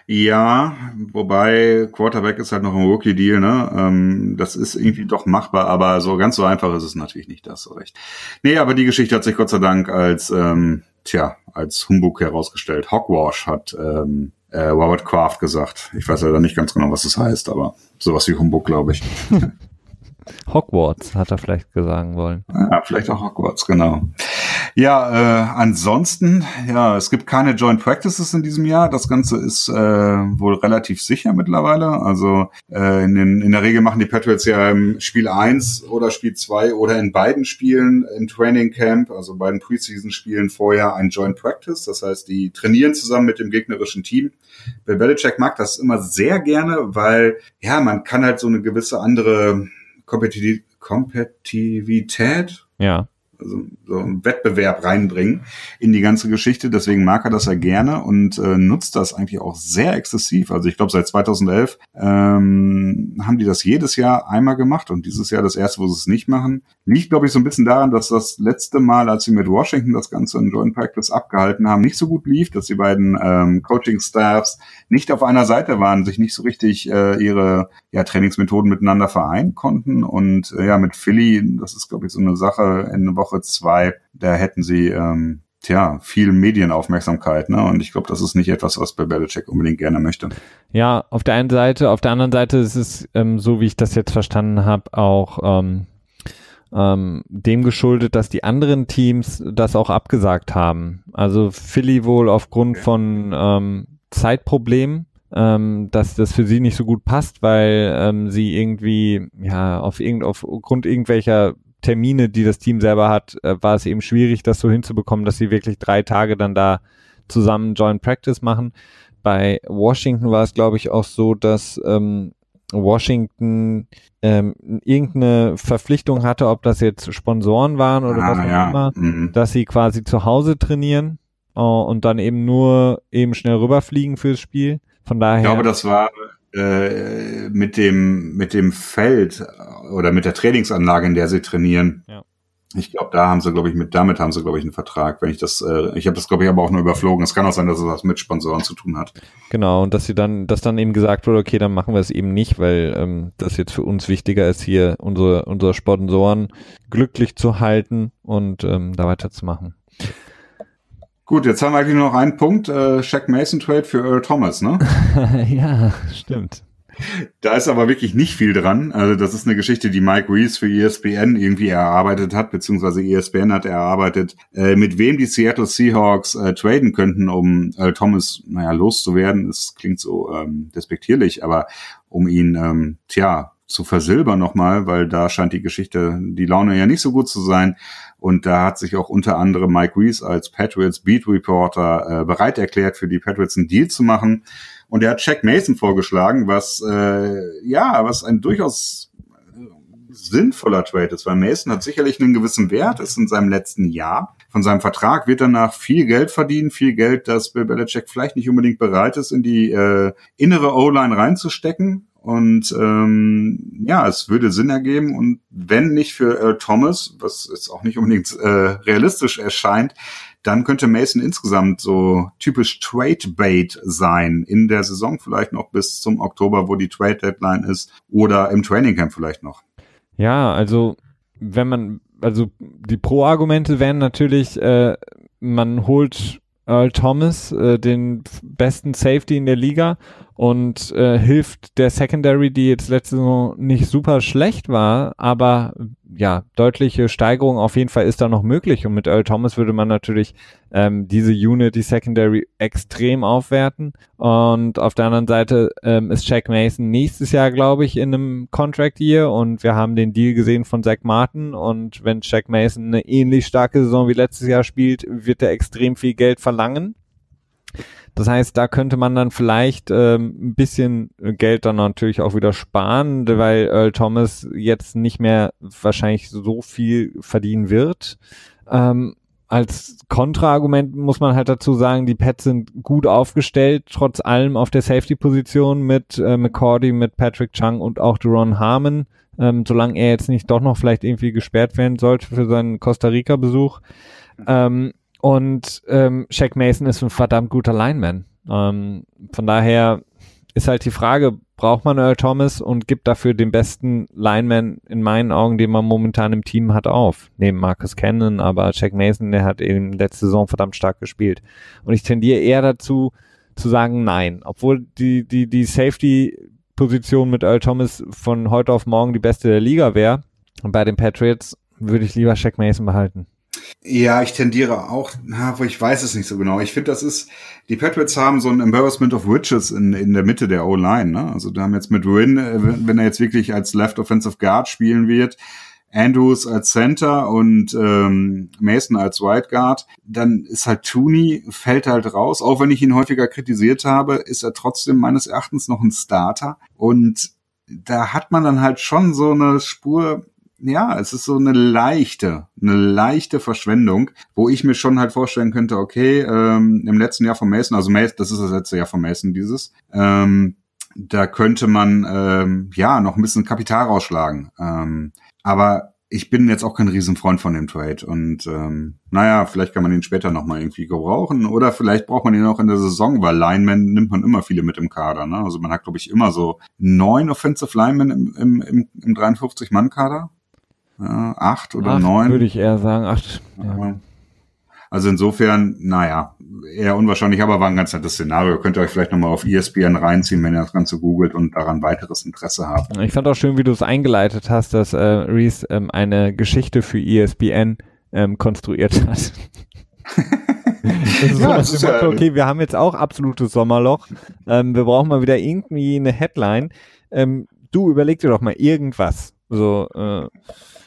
Ja, wobei Quarterback ist halt noch ein Rookie-Deal, ne? Ähm, das ist irgendwie doch machbar, aber so ganz so einfach ist es natürlich nicht, das so recht. Nee, aber die Geschichte hat sich Gott sei Dank als, ähm, tja, als Humbug herausgestellt. Hogwash hat ähm, äh, Robert Kraft gesagt. Ich weiß leider nicht ganz genau, was das heißt, aber sowas wie Humbug, glaube ich. Hogwarts, hat er vielleicht sagen wollen. Ja, vielleicht auch Hogwarts, genau. Ja, äh, ansonsten, ja, es gibt keine Joint Practices in diesem Jahr. Das Ganze ist äh, wohl relativ sicher mittlerweile. Also äh, in, den, in der Regel machen die Patriots ja im Spiel 1 oder Spiel 2 oder in beiden Spielen im Training Camp, also beiden Preseason-Spielen vorher ein Joint Practice. Das heißt, die trainieren zusammen mit dem gegnerischen Team. Bill Belichick mag das immer sehr gerne, weil ja, man kann halt so eine gewisse andere Kompetitivität ja also so einen Wettbewerb reinbringen in die ganze Geschichte. Deswegen mag er das ja gerne und äh, nutzt das eigentlich auch sehr exzessiv. Also ich glaube, seit 2011 ähm, haben die das jedes Jahr einmal gemacht und dieses Jahr das erste, wo sie es nicht machen. Liegt, glaube ich, so ein bisschen daran, dass das letzte Mal, als sie mit Washington das Ganze in Joint Practice abgehalten haben, nicht so gut lief, dass die beiden ähm, Coaching-Staffs nicht auf einer Seite waren, sich nicht so richtig äh, ihre ja, Trainingsmethoden miteinander vereinen konnten. Und äh, ja, mit Philly, das ist, glaube ich, so eine Sache in Woche zwei, da hätten sie ähm, tja, viel Medienaufmerksamkeit, ne? Und ich glaube, das ist nicht etwas, was bei Belichick unbedingt gerne möchte. Ja, auf der einen Seite, auf der anderen Seite ist es, ähm, so wie ich das jetzt verstanden habe, auch ähm, ähm, dem geschuldet, dass die anderen Teams das auch abgesagt haben. Also Philly wohl aufgrund von ähm, Zeitproblemen ähm, dass das für sie nicht so gut passt, weil ähm, sie irgendwie, ja, auf irgend, aufgrund irgendwelcher Termine, die das Team selber hat, äh, war es eben schwierig, das so hinzubekommen, dass sie wirklich drei Tage dann da zusammen Joint Practice machen. Bei Washington war es, glaube ich, auch so, dass ähm, Washington ähm, irgendeine Verpflichtung hatte, ob das jetzt Sponsoren waren oder ah, was auch ja. immer, mhm. dass sie quasi zu Hause trainieren uh, und dann eben nur eben schnell rüberfliegen fürs Spiel. Von daher. Ich glaube, das war äh, mit dem mit dem Feld oder mit der Trainingsanlage, in der sie trainieren. Ja. Ich glaube, da haben sie, glaube ich, mit damit haben sie, glaube ich, einen Vertrag. Wenn ich das, äh, ich habe das, glaube ich, aber auch nur überflogen. Es kann auch sein, dass es was mit Sponsoren zu tun hat. Genau, und dass sie dann, dass dann eben gesagt wurde, okay, dann machen wir es eben nicht, weil ähm, das jetzt für uns wichtiger ist, hier unsere unsere Sponsoren glücklich zu halten und ähm, da weiterzumachen. Gut, jetzt haben wir eigentlich nur noch einen Punkt, äh, Shaq Mason Trade für Earl Thomas, ne? ja, stimmt. Da ist aber wirklich nicht viel dran. Also das ist eine Geschichte, die Mike Reese für ESPN irgendwie erarbeitet hat, beziehungsweise ESPN hat erarbeitet, äh, mit wem die Seattle Seahawks äh, traden könnten, um Earl Thomas, naja, loszuwerden. Das klingt so ähm, despektierlich, aber um ihn, ähm, tja, zu versilbern nochmal, weil da scheint die Geschichte, die Laune ja nicht so gut zu sein. Und da hat sich auch unter anderem Mike Reese als Patriots Beat Reporter äh, bereit erklärt, für die Patriots einen Deal zu machen. Und er hat Jack Mason vorgeschlagen, was äh, ja, was ein durchaus äh, sinnvoller Trade ist, weil Mason hat sicherlich einen gewissen Wert, ist in seinem letzten Jahr. Von seinem Vertrag wird danach viel Geld verdienen, viel Geld, das Bill Belichick vielleicht nicht unbedingt bereit ist, in die äh, innere O-Line reinzustecken. Und ähm, ja, es würde Sinn ergeben. Und wenn nicht für Earl Thomas, was jetzt auch nicht unbedingt äh, realistisch erscheint, dann könnte Mason insgesamt so typisch Trade Bait sein in der Saison vielleicht noch bis zum Oktober, wo die Trade Deadline ist oder im Training Camp vielleicht noch. Ja, also wenn man, also die Pro-Argumente wären natürlich, äh, man holt Earl Thomas, äh, den besten Safety in der Liga und äh, hilft der Secondary, die jetzt letzte Saison nicht super schlecht war, aber ja, deutliche Steigerung auf jeden Fall ist da noch möglich. Und mit Earl Thomas würde man natürlich ähm, diese Unit, die Secondary extrem aufwerten. Und auf der anderen Seite ähm, ist Jack Mason nächstes Jahr, glaube ich, in einem Contract Year. Und wir haben den Deal gesehen von Zach Martin. Und wenn Jack Mason eine ähnlich starke Saison wie letztes Jahr spielt, wird er extrem viel Geld verlangen das heißt, da könnte man dann vielleicht ähm, ein bisschen Geld dann natürlich auch wieder sparen, weil Earl Thomas jetzt nicht mehr wahrscheinlich so viel verdienen wird. Ähm, als Kontraargument muss man halt dazu sagen, die Pets sind gut aufgestellt, trotz allem auf der Safety-Position mit äh, McCordy, mit Patrick Chung und auch Duron Harmon, ähm, solange er jetzt nicht doch noch vielleicht irgendwie gesperrt werden sollte für seinen Costa Rica-Besuch. Ähm, und ähm, Shaq Mason ist ein verdammt guter Lineman. Ähm, von daher ist halt die Frage, braucht man Earl Thomas und gibt dafür den besten Lineman in meinen Augen, den man momentan im Team hat, auf. Neben Marcus Cannon, aber Shaq Mason, der hat eben letzte Saison verdammt stark gespielt. Und ich tendiere eher dazu, zu sagen nein. Obwohl die, die, die Safety-Position mit Earl Thomas von heute auf morgen die beste der Liga wäre. Und bei den Patriots würde ich lieber Shaq Mason behalten. Ja, ich tendiere auch, na, ich weiß es nicht so genau. Ich finde, das ist, die Patriots haben so ein Embarrassment of Witches in, in der Mitte der O-Line. Ne? Also da haben jetzt mit Win, äh, wenn er jetzt wirklich als Left Offensive Guard spielen wird, Andrews als Center und ähm, Mason als Right Guard, dann ist halt Tooney, fällt halt raus. Auch wenn ich ihn häufiger kritisiert habe, ist er trotzdem meines Erachtens noch ein Starter. Und da hat man dann halt schon so eine Spur, ja, es ist so eine leichte, eine leichte Verschwendung, wo ich mir schon halt vorstellen könnte, okay, ähm, im letzten Jahr von Mason, also Mason, das ist das letzte Jahr von Mason dieses, ähm, da könnte man ähm, ja noch ein bisschen Kapital rausschlagen. Ähm, aber ich bin jetzt auch kein Riesenfreund von dem Trade und ähm, naja, vielleicht kann man ihn später nochmal irgendwie gebrauchen oder vielleicht braucht man ihn auch in der Saison, weil Linemen nimmt man immer viele mit im Kader. Ne? Also man hat, glaube ich, immer so neun Offensive Linemen im, im, im, im 53-Mann-Kader. Acht oder acht, neun. Würde ich eher sagen, acht. Ja. Also insofern, naja, eher unwahrscheinlich, aber war ein ganz nettes Szenario. Könnt ihr euch vielleicht nochmal auf ESPN reinziehen, wenn ihr das Ganze googelt und daran weiteres Interesse habt. Ich fand auch schön, wie du es eingeleitet hast, dass äh, Reese ähm, eine Geschichte für ESPN ähm, konstruiert hat. ist ja, ja, okay, wir haben jetzt auch absolutes Sommerloch. Ähm, wir brauchen mal wieder irgendwie eine Headline. Ähm, du überleg dir doch mal irgendwas. So, äh,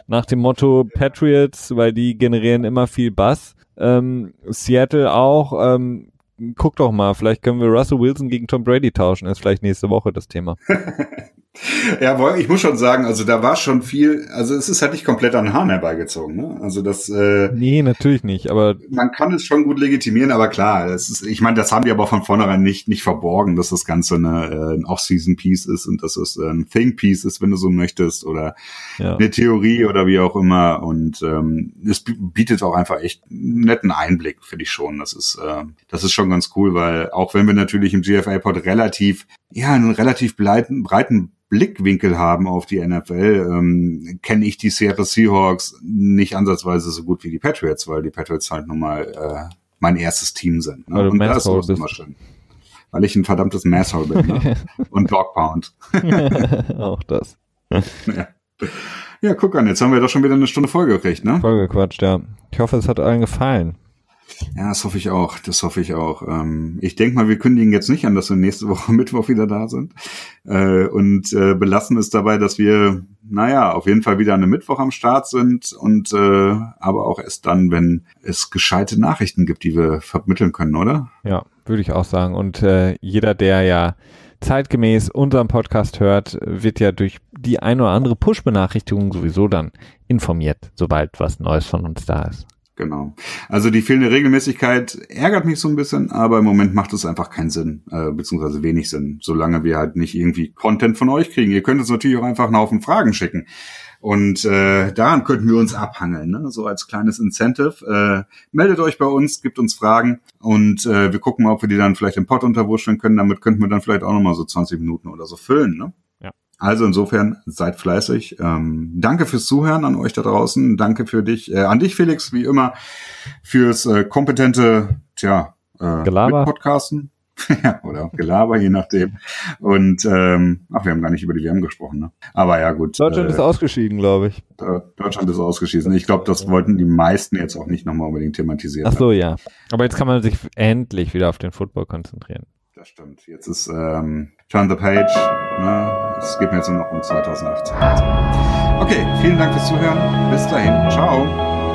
nach dem Motto Patriots, weil die generieren immer viel Bass. Ähm, Seattle auch. Ähm, guck doch mal, vielleicht können wir Russell Wilson gegen Tom Brady tauschen. Ist vielleicht nächste Woche das Thema. Ja, ich muss schon sagen, also da war schon viel, also es ist halt nicht komplett an Hahn herbeigezogen, ne? Also das äh, Nee, natürlich nicht, aber man kann es schon gut legitimieren, aber klar, es ist, ich meine, das haben die aber von vornherein nicht nicht verborgen, dass das Ganze eine, äh, ein Off-Season-Piece ist und dass es ein Think-Piece ist, wenn du so möchtest, oder ja. eine Theorie oder wie auch immer. Und ähm, es bietet auch einfach echt einen netten Einblick, finde ich schon. Das ist, äh, das ist schon ganz cool, weil auch wenn wir natürlich im GFA-Pod relativ, ja, einen relativ breiten, breiten Blickwinkel haben auf die NFL, ähm, kenne ich die Seattle Seahawks nicht ansatzweise so gut wie die Patriots, weil die Patriots halt nun mal äh, mein erstes Team sind. Ne? Und das ist immer schön. Weil ich ein verdammtes Masshole bin. Ne? Und Dog Pound. Auch das. ja. ja, guck an, jetzt haben wir doch schon wieder eine Stunde Folge gekriegt, ne? Vollgequatscht, ja. Ich hoffe, es hat allen gefallen. Ja, das hoffe ich auch. Das hoffe ich auch. Ähm, ich denke mal, wir kündigen jetzt nicht an, dass wir nächste Woche Mittwoch wieder da sind äh, und äh, belassen es dabei, dass wir, naja, auf jeden Fall wieder an einem Mittwoch am Start sind und äh, aber auch erst dann, wenn es gescheite Nachrichten gibt, die wir vermitteln können, oder? Ja, würde ich auch sagen. Und äh, jeder, der ja zeitgemäß unseren Podcast hört, wird ja durch die ein oder andere Push-Benachrichtigung sowieso dann informiert, sobald was Neues von uns da ist. Genau. Also die fehlende Regelmäßigkeit ärgert mich so ein bisschen, aber im Moment macht es einfach keinen Sinn, äh, beziehungsweise wenig Sinn, solange wir halt nicht irgendwie Content von euch kriegen. Ihr könnt uns natürlich auch einfach einen Haufen Fragen schicken. Und äh, daran könnten wir uns abhangeln, ne? so als kleines Incentive. Äh, meldet euch bei uns, gibt uns Fragen und äh, wir gucken mal, ob wir die dann vielleicht im Pod unterwurschteln können. Damit könnten wir dann vielleicht auch nochmal so 20 Minuten oder so füllen. Ne? Also insofern seid fleißig. Ähm, danke fürs Zuhören an euch da draußen. Danke für dich, äh, an dich Felix, wie immer, fürs äh, kompetente, tja, äh, Gelaber. Podcasten. ja, oder Gelaber, je nachdem. Und ähm, ach, wir haben gar nicht über die WM gesprochen, ne? Aber ja, gut. Deutschland äh, ist ausgeschieden, glaube ich. Deutschland ist ausgeschieden. Ich glaube, das wollten die meisten jetzt auch nicht nochmal unbedingt thematisieren. Ach so, ja. Aber jetzt kann man sich endlich wieder auf den Football konzentrieren. Das stimmt. Jetzt ist ähm, Turn the Page. Ne? Es geht mir jetzt nur noch um 2018. Okay, vielen Dank fürs Zuhören. Bis dahin. Ciao.